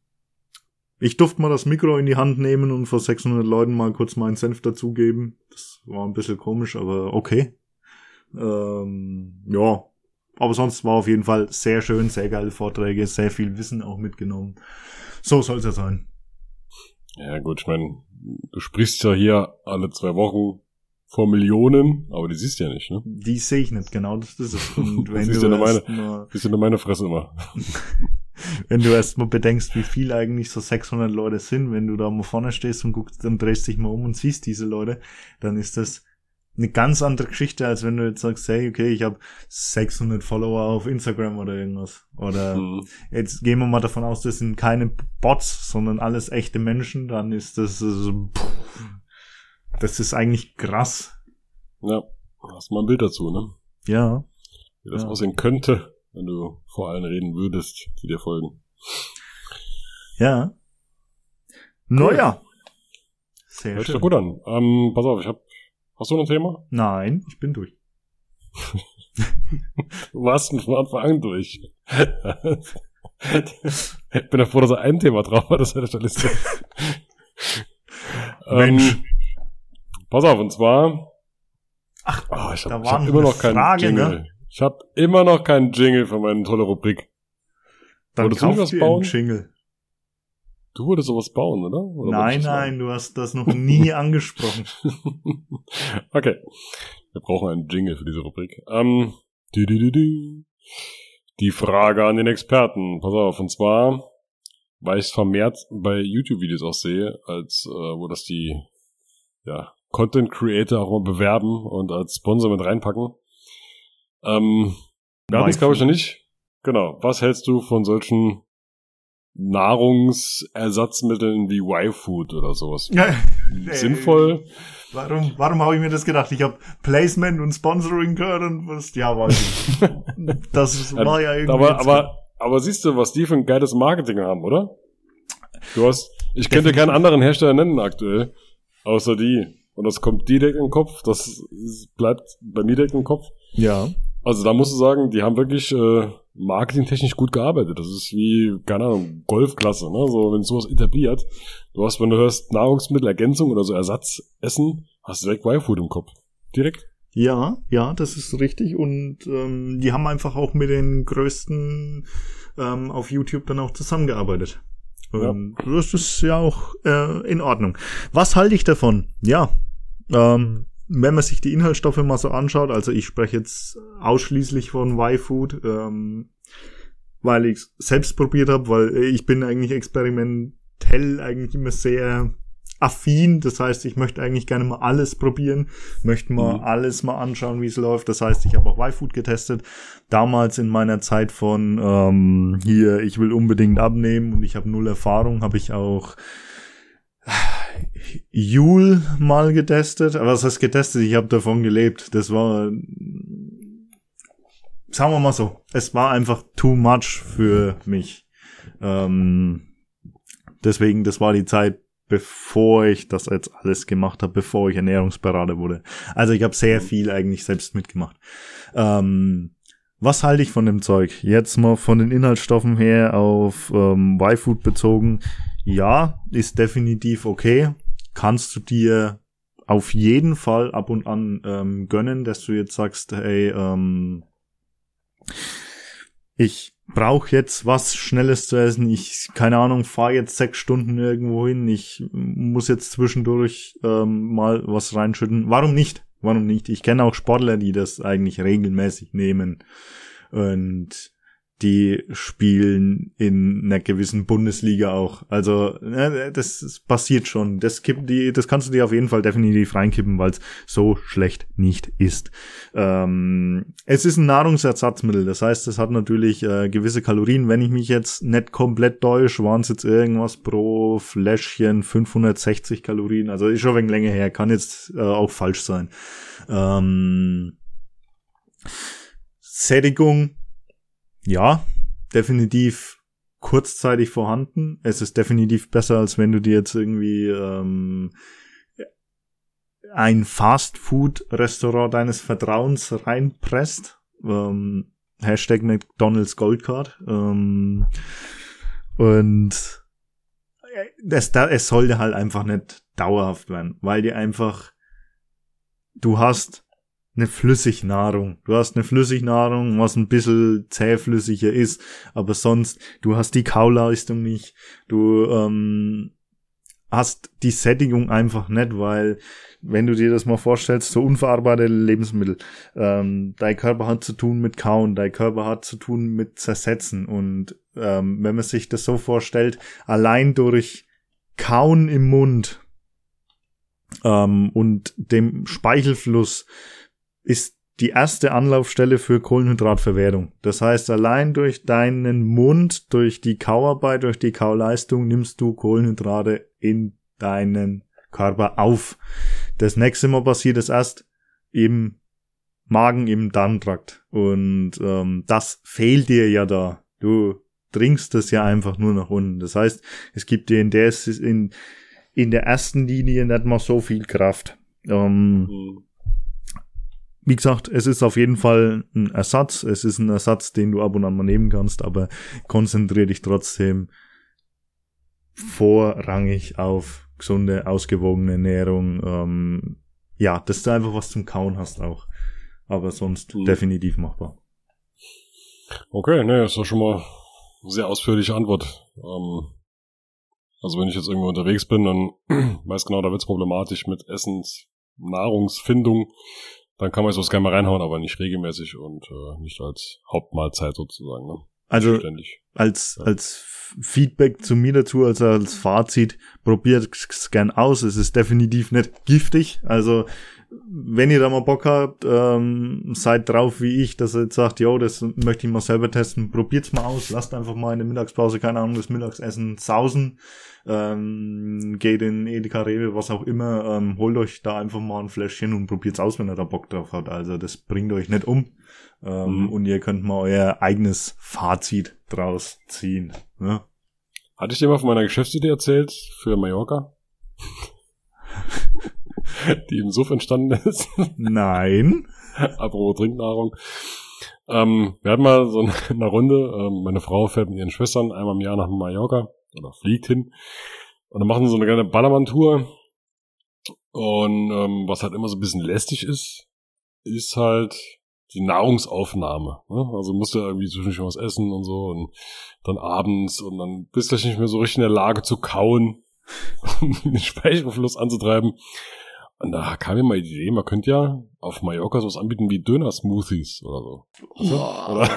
ich durfte mal das Mikro in die Hand nehmen und vor 600 Leuten mal kurz meinen Senf dazugeben. Das war ein bisschen komisch, aber okay. Ähm, ja, aber sonst war auf jeden Fall sehr schön, sehr geile Vorträge, sehr viel Wissen auch mitgenommen. So soll es ja sein. Ja gut, ich meine, du sprichst ja hier alle zwei Wochen vor Millionen, aber die siehst du ja nicht, ne? Die sehe ich nicht, genau, das ist es. Und wenn siehst du ja nur meine, nur, siehst ja nur meine Fresse immer. wenn du erst mal bedenkst, wie viel eigentlich so 600 Leute sind, wenn du da mal vorne stehst und guckst, dann drehst dich mal um und siehst diese Leute, dann ist das eine ganz andere Geschichte, als wenn du jetzt sagst, hey, okay, ich habe 600 Follower auf Instagram oder irgendwas. Oder mhm. jetzt gehen wir mal davon aus, das sind keine Bots, sondern alles echte Menschen, dann ist das so, das ist eigentlich krass. Ja, hast mal ein Bild dazu, ne? Ja. Wie das ja. aussehen könnte, wenn du vor allen reden würdest, die dir folgen. Ja. Naja. Sehr Hört schön. Sich gut an. Ähm, pass auf, ich habe Hast du noch ein Thema? Nein, ich bin durch. du warst von Anfang an durch. ich bin ja froh, dass er ein Thema drauf hat, das hätte ich der Liste. Mensch. Ähm, pass auf, und zwar. Ach, oh, ich habe hab immer noch keinen Frage, Jingle. Ne? Ich habe immer noch keinen Jingle für meine tolle Rubrik. Dann Wolltest du was bauen? Jingle. Du wolltest sowas bauen, oder? oder nein, nein, du hast das noch nie angesprochen. okay. Wir brauchen einen Jingle für diese Rubrik. Ähm, Du, du, du, du. Die Frage an den Experten. Pass auf, und zwar, weil ich es vermehrt bei YouTube-Videos auch sehe, als äh, wo das die ja, Content Creator auch mal bewerben und als Sponsor mit reinpacken. Ähm, wir hatten es, glaube ich, noch nicht. Genau. Was hältst du von solchen Nahrungsersatzmitteln wie Y-Food oder sowas? Sinnvoll? Warum, warum habe ich mir das gedacht? Ich habe Placement und Sponsoring gehört und was, ja, weiß ich. das war ja irgendwie. Aber, aber, aber siehst du, was die für ein geiles Marketing haben, oder? Du hast, ich könnte keinen anderen Hersteller nennen aktuell, außer die. Und das kommt dir direkt in den Kopf, das bleibt bei mir direkt im Kopf. Ja. Also da musst du sagen, die haben wirklich äh, marketingtechnisch gut gearbeitet. Das ist wie, keine Ahnung, Golfklasse, ne? So, wenn sowas etabliert. Du hast, wenn du hörst Nahrungsmittelergänzung oder so Ersatzessen, hast du direkt Y-Food im Kopf. Direkt. Ja, ja, das ist richtig. Und ähm, die haben einfach auch mit den größten ähm, auf YouTube dann auch zusammengearbeitet. Ähm, ja. Das ist ja auch äh, in Ordnung. Was halte ich davon? Ja, ähm, wenn man sich die Inhaltsstoffe mal so anschaut, also ich spreche jetzt ausschließlich von Y-Food, ähm, weil ich selbst probiert habe, weil ich bin eigentlich experimentell eigentlich immer sehr affin. Das heißt, ich möchte eigentlich gerne mal alles probieren, möchte mal mhm. alles mal anschauen, wie es läuft. Das heißt, ich habe auch Y-Food getestet. Damals in meiner Zeit von ähm, hier, ich will unbedingt abnehmen und ich habe null Erfahrung, habe ich auch Jule mal getestet. Aber was heißt getestet? Ich habe davon gelebt. Das war, sagen wir mal so, es war einfach too much für mich. Ähm, deswegen, das war die Zeit, bevor ich das jetzt alles gemacht habe, bevor ich Ernährungsberater wurde. Also ich habe sehr viel eigentlich selbst mitgemacht. Ähm, was halte ich von dem Zeug? Jetzt mal von den Inhaltsstoffen her auf ähm, Y-Food bezogen. Ja, ist definitiv okay kannst du dir auf jeden Fall ab und an ähm, gönnen, dass du jetzt sagst, hey, ähm, ich brauche jetzt was Schnelles zu essen. Ich, keine Ahnung, fahre jetzt sechs Stunden irgendwo hin. Ich muss jetzt zwischendurch ähm, mal was reinschütten. Warum nicht? Warum nicht? Ich kenne auch Sportler, die das eigentlich regelmäßig nehmen. Und die spielen in einer gewissen Bundesliga auch. Also ne, das passiert schon. Das, kipp, die, das kannst du dir auf jeden Fall definitiv reinkippen, weil es so schlecht nicht ist. Ähm, es ist ein Nahrungsersatzmittel, das heißt, es hat natürlich äh, gewisse Kalorien. Wenn ich mich jetzt nicht komplett täusche, waren es jetzt irgendwas pro Fläschchen 560 Kalorien. Also ist schon wenig länger her, kann jetzt äh, auch falsch sein. Ähm, Sättigung ja, definitiv kurzzeitig vorhanden. Es ist definitiv besser, als wenn du dir jetzt irgendwie ähm, ein Fast-Food-Restaurant deines Vertrauens reinpresst. Ähm, Hashtag McDonald's Goldcard. Ähm, und das, da, es sollte halt einfach nicht dauerhaft werden, weil die einfach, du hast eine Flüssignahrung. Du hast eine Flüssignahrung, was ein bisschen zähflüssiger ist, aber sonst, du hast die Kauleistung nicht, du ähm, hast die Sättigung einfach nicht, weil wenn du dir das mal vorstellst, so unverarbeitete Lebensmittel, ähm, dein Körper hat zu tun mit Kauen, dein Körper hat zu tun mit Zersetzen und ähm, wenn man sich das so vorstellt, allein durch Kauen im Mund ähm, und dem Speichelfluss ist die erste Anlaufstelle für Kohlenhydratverwertung. Das heißt, allein durch deinen Mund, durch die Kauarbeit, durch die Kauleistung nimmst du Kohlenhydrate in deinen Körper auf. Das nächste Mal passiert es erst im Magen, im Darmtrakt. Und ähm, das fehlt dir ja da. Du trinkst das ja einfach nur nach unten. Das heißt, es gibt dir in der, in, in der ersten Linie nicht mal so viel Kraft. Ähm, mhm wie gesagt, es ist auf jeden Fall ein Ersatz. Es ist ein Ersatz, den du ab und an mal nehmen kannst, aber konzentriere dich trotzdem vorrangig auf gesunde, ausgewogene Ernährung. Ähm, ja, dass du einfach was zum Kauen hast auch. Aber sonst mhm. definitiv machbar. Okay, ne, das war schon mal eine sehr ausführliche Antwort. Ähm, also wenn ich jetzt irgendwo unterwegs bin, dann weiß genau, da wird's problematisch mit Essens, Nahrungsfindung dann kann man sowas gerne mal reinhauen, aber nicht regelmäßig und äh, nicht als Hauptmahlzeit sozusagen. Ne? Also Ständig. als, als Feedback zu mir dazu, also als Fazit, probiert es gern aus. Es ist definitiv nicht giftig. Also wenn ihr da mal Bock habt, ähm, seid drauf wie ich, dass ihr jetzt sagt, yo, das möchte ich mal selber testen, probiert's mal aus, lasst einfach mal in der Mittagspause, keine Ahnung, das Mittagsessen sausen, ähm, geht in Edeka Rewe, was auch immer, ähm, holt euch da einfach mal ein Fläschchen und probiert's aus, wenn ihr da Bock drauf habt. Also das bringt euch nicht um. Ähm, Mhm. Und ihr könnt mal euer eigenes Fazit draus ziehen. Ne? Hatte ich dir mal von meiner Geschäftsidee erzählt für Mallorca? Die im Suff entstanden ist. Nein. Apropos Trinknahrung. Ähm, wir hatten mal so eine Runde, ähm, meine Frau fährt mit ihren Schwestern einmal im Jahr nach Mallorca oder fliegt hin und dann machen sie so eine kleine Ballermann-Tour und ähm, was halt immer so ein bisschen lästig ist, ist halt die Nahrungsaufnahme. Ne? Also musst du irgendwie zwischendurch was essen und so und dann abends und dann bist du nicht mehr so richtig in der Lage zu kauen, um den Speichelfluss anzutreiben. Und da kam mir mal die Idee, man könnte ja auf Mallorca sowas anbieten wie Döner-Smoothies oder so. Oder?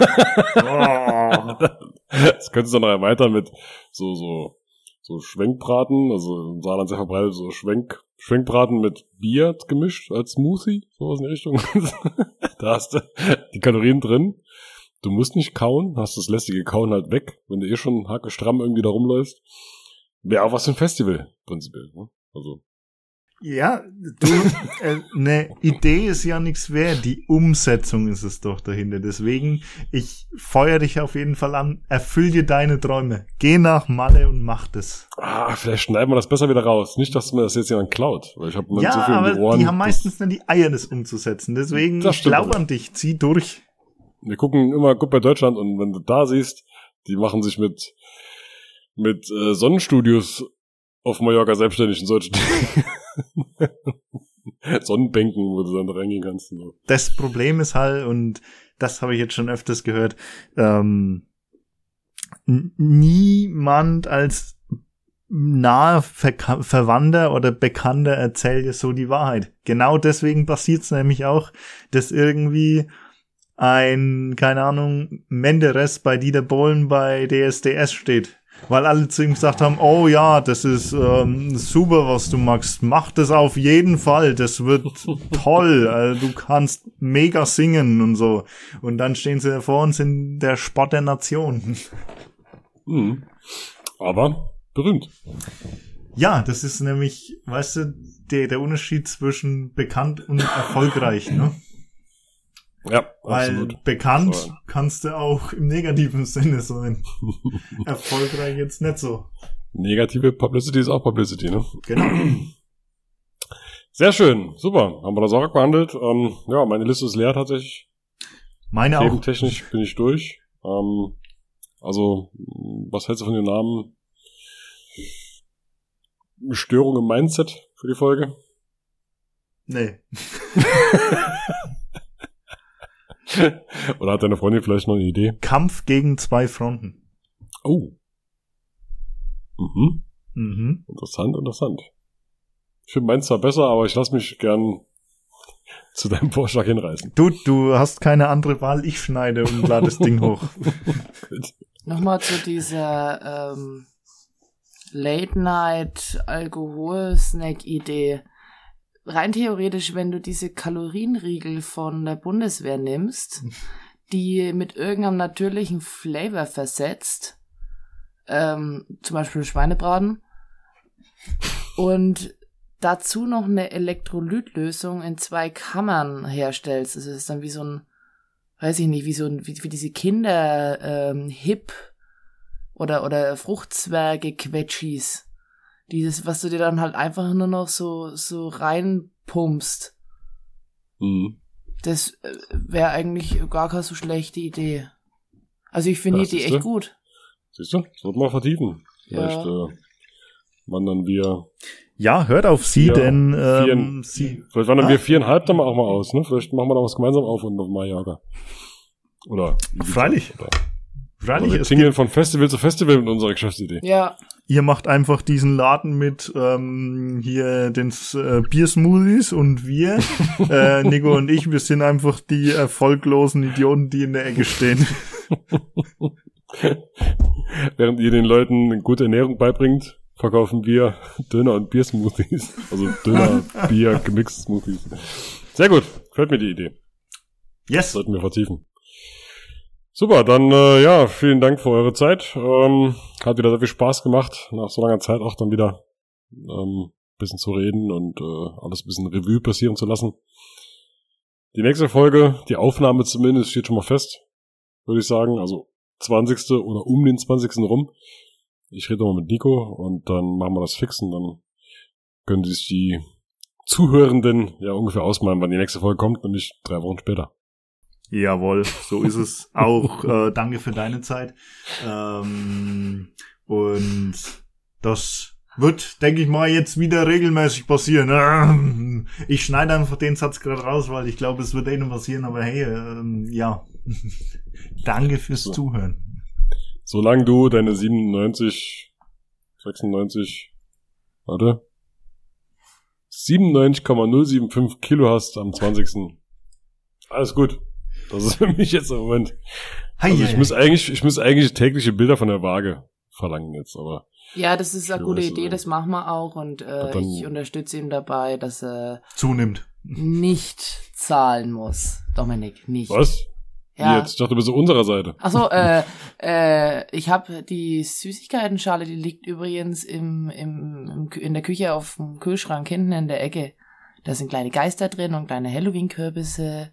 das könntest du dann noch erweitern mit so, so, so Schwenkbraten, also im Saarland sehr verbreitet, so Schwenk, Schwenkbraten mit Bier gemischt als Smoothie, sowas in die Richtung. da hast du die Kalorien drin. Du musst nicht kauen, hast das lästige Kauen halt weg, wenn du eh schon hacke stramm irgendwie da rumläufst. Wäre auch was für ein Festival, prinzipiell. Ne? Also, Ja, du, äh, eine Idee ist ja nichts wert, die Umsetzung ist es doch dahinter. Deswegen, ich feuer dich auf jeden Fall an, erfüll dir deine Träume. Geh nach Malle und mach das. ah, vielleicht schneiden wir das besser wieder raus. Nicht, dass mir das jetzt jemand klaut, weil ich habe Ja, so viel aber die Ohren. die haben meistens nicht die Eier, das umzusetzen. Deswegen, aber. an dich, zieh durch. Wir gucken immer gut bei Deutschland und wenn du da siehst, die machen sich mit mit äh, Sonnenstudios auf Mallorca selbstständig in solchen Sonnenbänken, wo du dann reingehen kannst. So. Das Problem ist halt, und das habe ich jetzt schon öfters gehört, ähm, niemand als nahe Verka Verwandter oder Bekannter erzählt dir so die Wahrheit. Genau deswegen passiert's nämlich auch, dass irgendwie ein, keine Ahnung, Menderes bei Dieter Bohlen bei DSDS steht. Weil alle zu ihm gesagt haben, oh ja, das ist ähm, super, was du machst. Mach das auf jeden Fall. Das wird toll. Also, du kannst mega singen und so. Und dann stehen sie vor uns in der Sport der Nation. Mhm. Aber berühmt. Ja, das ist nämlich, weißt du, der, der Unterschied zwischen bekannt und erfolgreich, ne? Ja, Weil absolut. bekannt Voll. kannst du auch im negativen Sinne sein. erfolgreich jetzt nicht so. Negative Publicity ist auch Publicity, ne? Genau. Sehr schön, super. Haben wir das auch behandelt. Ähm, ja, meine Liste ist leer tatsächlich. Meine auch. Thementechnisch bin ich durch. Ähm, also, was hältst du von dem Namen? Störung im Mindset für die Folge? Nee. Oder hat deine Freundin vielleicht noch eine Idee? Kampf gegen zwei Fronten. Oh. Mhm. Mhm. Interessant, interessant. Ich finde meins zwar besser, aber ich lasse mich gern zu deinem Vorschlag hinreißen. Du, du hast keine andere Wahl. Ich schneide und lade das Ding hoch. Nochmal zu dieser ähm, Late-Night-Alkohol-Snack-Idee. Rein theoretisch, wenn du diese Kalorienriegel von der Bundeswehr nimmst, die mit irgendeinem natürlichen Flavor versetzt, ähm, zum Beispiel Schweinebraten, und dazu noch eine Elektrolytlösung in zwei Kammern herstellst, das ist dann wie so ein weiß ich nicht, wie so ein, wie, wie diese Kinder ähm, Hip oder oder Fruchtzwerge Quetschis. Dieses, was du dir dann halt einfach nur noch so so reinpumpst. Mhm. Das äh, wäre eigentlich gar keine so schlechte Idee. Also ich finde Ja, die Idee echt gut. Siehst du? Das wird mal vertiefen. Vielleicht Ja. äh, wandern wir, Ja, hört auf sie, Ja, denn ähm, vielen- sie. vielleicht wandern Ah. wir viereinhalb dann mal auch mal aus, ne? Vielleicht machen wir da was gemeinsam auf und auf Mallorca. Oder Freilich. Oder, Freilich, oder wir tingeln von Festival zu Festival mit unserer Geschäftsidee. Ja, ihr macht einfach diesen Laden mit ähm, hier den äh, Biersmoothies und wir, äh, Nico und ich, wir sind einfach die erfolglosen Idioten, die in der Ecke stehen. Während ihr den Leuten gute Ernährung beibringt, verkaufen wir Döner und Biersmoothies. Also Döner, Bier, gemixt Smoothies. Sehr gut, gefällt mir die Idee. Yes. Sollten wir vertiefen. Super, dann äh, ja, vielen Dank für eure Zeit. Ähm, hat wieder sehr viel Spaß gemacht, nach so langer Zeit auch dann wieder ähm, bisschen zu reden und äh, alles ein bisschen Revue passieren zu lassen. Die nächste Folge, die Aufnahme zumindest, steht schon mal fest, würde ich sagen. Also 20. oder um den 20. rum. Ich rede mal mit Nico und dann machen wir das fix und dann können sich die Zuhörenden ja ungefähr ausmalen, wann die nächste Folge kommt, nämlich drei Wochen später. Jawohl, so ist es. Auch äh, danke für deine Zeit. Ähm, und das wird, denke ich mal, jetzt wieder regelmäßig passieren. Ähm, ich schneide einfach den Satz gerade raus, weil ich glaube, es wird eh noch passieren. Aber hey, ähm, ja, danke fürs so. Zuhören. Solange du deine 97, 96, warte, 97,075 Kilo hast am 20. Alles gut. Das ist für mich jetzt im Moment. Also ich muss eigentlich, ich muss eigentlich tägliche Bilder von der Waage verlangen jetzt, aber. Ja, das ist eine gute Idee, das machen wir auch und äh, ich unterstütze ihn dabei, dass er zunimmt. Nicht zahlen muss. Dominik, nicht. Was? Ja. Wie jetzt? Ich dachte, du bist auf unserer Seite. Achso, äh, äh, ich habe die Süßigkeitenschale, die liegt übrigens im, im, im, in der Küche auf dem Kühlschrank hinten in der Ecke. Da sind kleine Geister drin und kleine Halloween-Kürbisse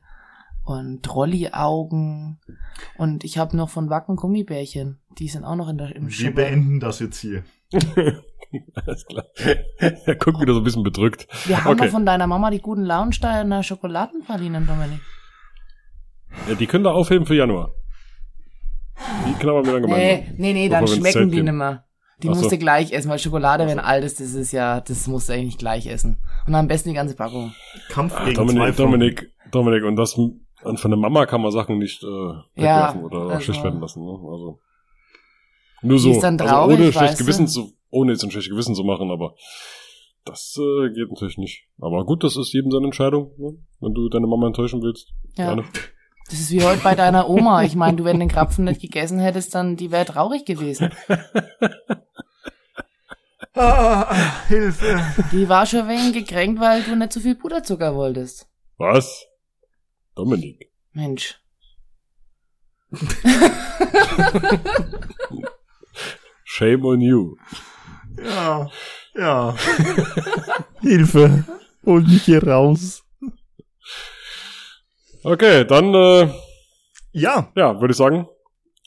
und Trolley-Augen. Und ich habe noch von Wacken Gummibärchen. Die sind auch noch in der, im Wir beenden das jetzt hier. Alles klar. Er guckt wieder so ein bisschen bedrückt. Wir haben okay. noch von deiner Mama die guten Launsteiner Schokoladenpralinen, Dominik. Ja, die können wir aufheben für Januar. Die knabbern wir dann gemeinsam. Nee, nee, nee dann schmecken die nimmer. Die musst du gleich essen, weil Schokolade, so. wenn alt ist, das ist ja, das musst du eigentlich gleich essen. Und am besten die ganze Packung. Kampf gegen Dominik, Dominik, Dominik, und das, und von der Mama kann man Sachen nicht äh, wegwerfen ja, oder also. schlecht werden lassen. Ne? Also nur so, dann also traurig, ohne schlecht Gewissen zu, ohne jetzt ein schlechtes Gewissen zu machen, aber das äh, geht natürlich nicht. Aber gut, das ist jedem seine Entscheidung. Ne? Wenn du deine Mama enttäuschen willst, ja. gerne. Das ist wie heute bei deiner Oma. Ich meine, du, wenn den Krapfen nicht gegessen hättest, dann die wäre traurig gewesen. ah, Hilfe. Die war schon wegen gekränkt, weil du nicht so viel Puderzucker wolltest. Was? Dominik. Mensch. Shame on you. Ja, ja. Hilfe. Hol mich hier raus. Okay, dann äh, ja, ja, würde ich sagen.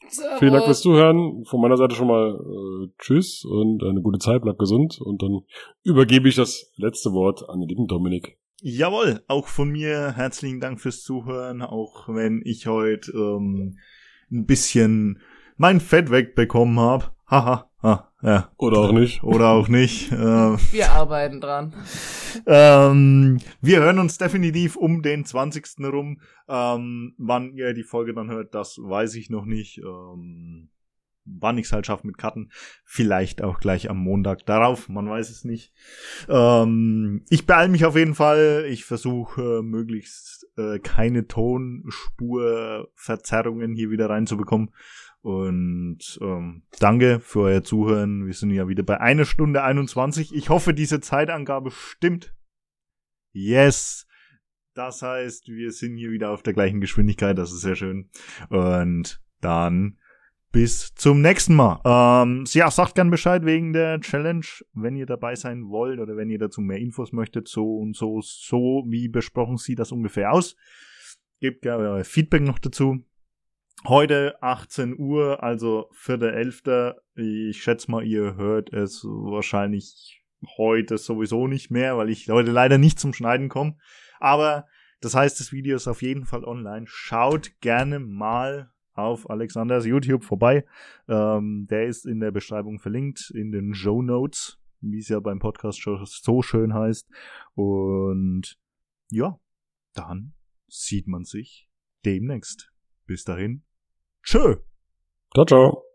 Servus. Vielen Dank fürs Zuhören. Von meiner Seite schon mal äh, Tschüss und eine gute Zeit, bleibt gesund. Und dann übergebe ich das letzte Wort an den lieben Dominik. Jawohl, auch von mir herzlichen Dank fürs Zuhören, auch wenn ich heute ähm, ein bisschen mein Fett wegbekommen habe. Haha, ha, ja. Oder auch nicht. Oder auch nicht. Äh, wir arbeiten dran. Ähm, wir hören uns definitiv um den 20. rum. Ähm, wann ihr die Folge dann hört, das weiß ich noch nicht. Ähm, wann ich es halt schaffe mit Karten. Vielleicht auch gleich am Montag darauf, man weiß es nicht. Ähm, ich beeile mich auf jeden Fall. Ich versuche äh, möglichst äh, keine Tonspurverzerrungen hier wieder reinzubekommen. Und ähm, danke für euer Zuhören. Wir sind ja wieder bei einer Stunde 21. Ich hoffe, diese Zeitangabe stimmt. Yes. Das heißt, wir sind hier wieder auf der gleichen Geschwindigkeit. Das ist sehr schön. Und dann bis zum nächsten Mal. Ähm, ja, sagt gern Bescheid wegen der Challenge, wenn ihr dabei sein wollt oder wenn ihr dazu mehr Infos möchtet. So und so, so wie besprochen sieht das ungefähr aus. Gebt gerne Feedback noch dazu. Heute 18 Uhr, also 4.11. Ich schätze mal, ihr hört es wahrscheinlich heute sowieso nicht mehr, weil ich heute leider nicht zum Schneiden komme. Aber das heißt, das Video ist auf jeden Fall online. Schaut gerne mal auf Alexanders YouTube vorbei. Ähm, der ist in der Beschreibung verlinkt, in den Show Notes, wie es ja beim Podcast so schön heißt. Und ja, dann sieht man sich demnächst. Bis dahin. Tschö. Ciao, ciao.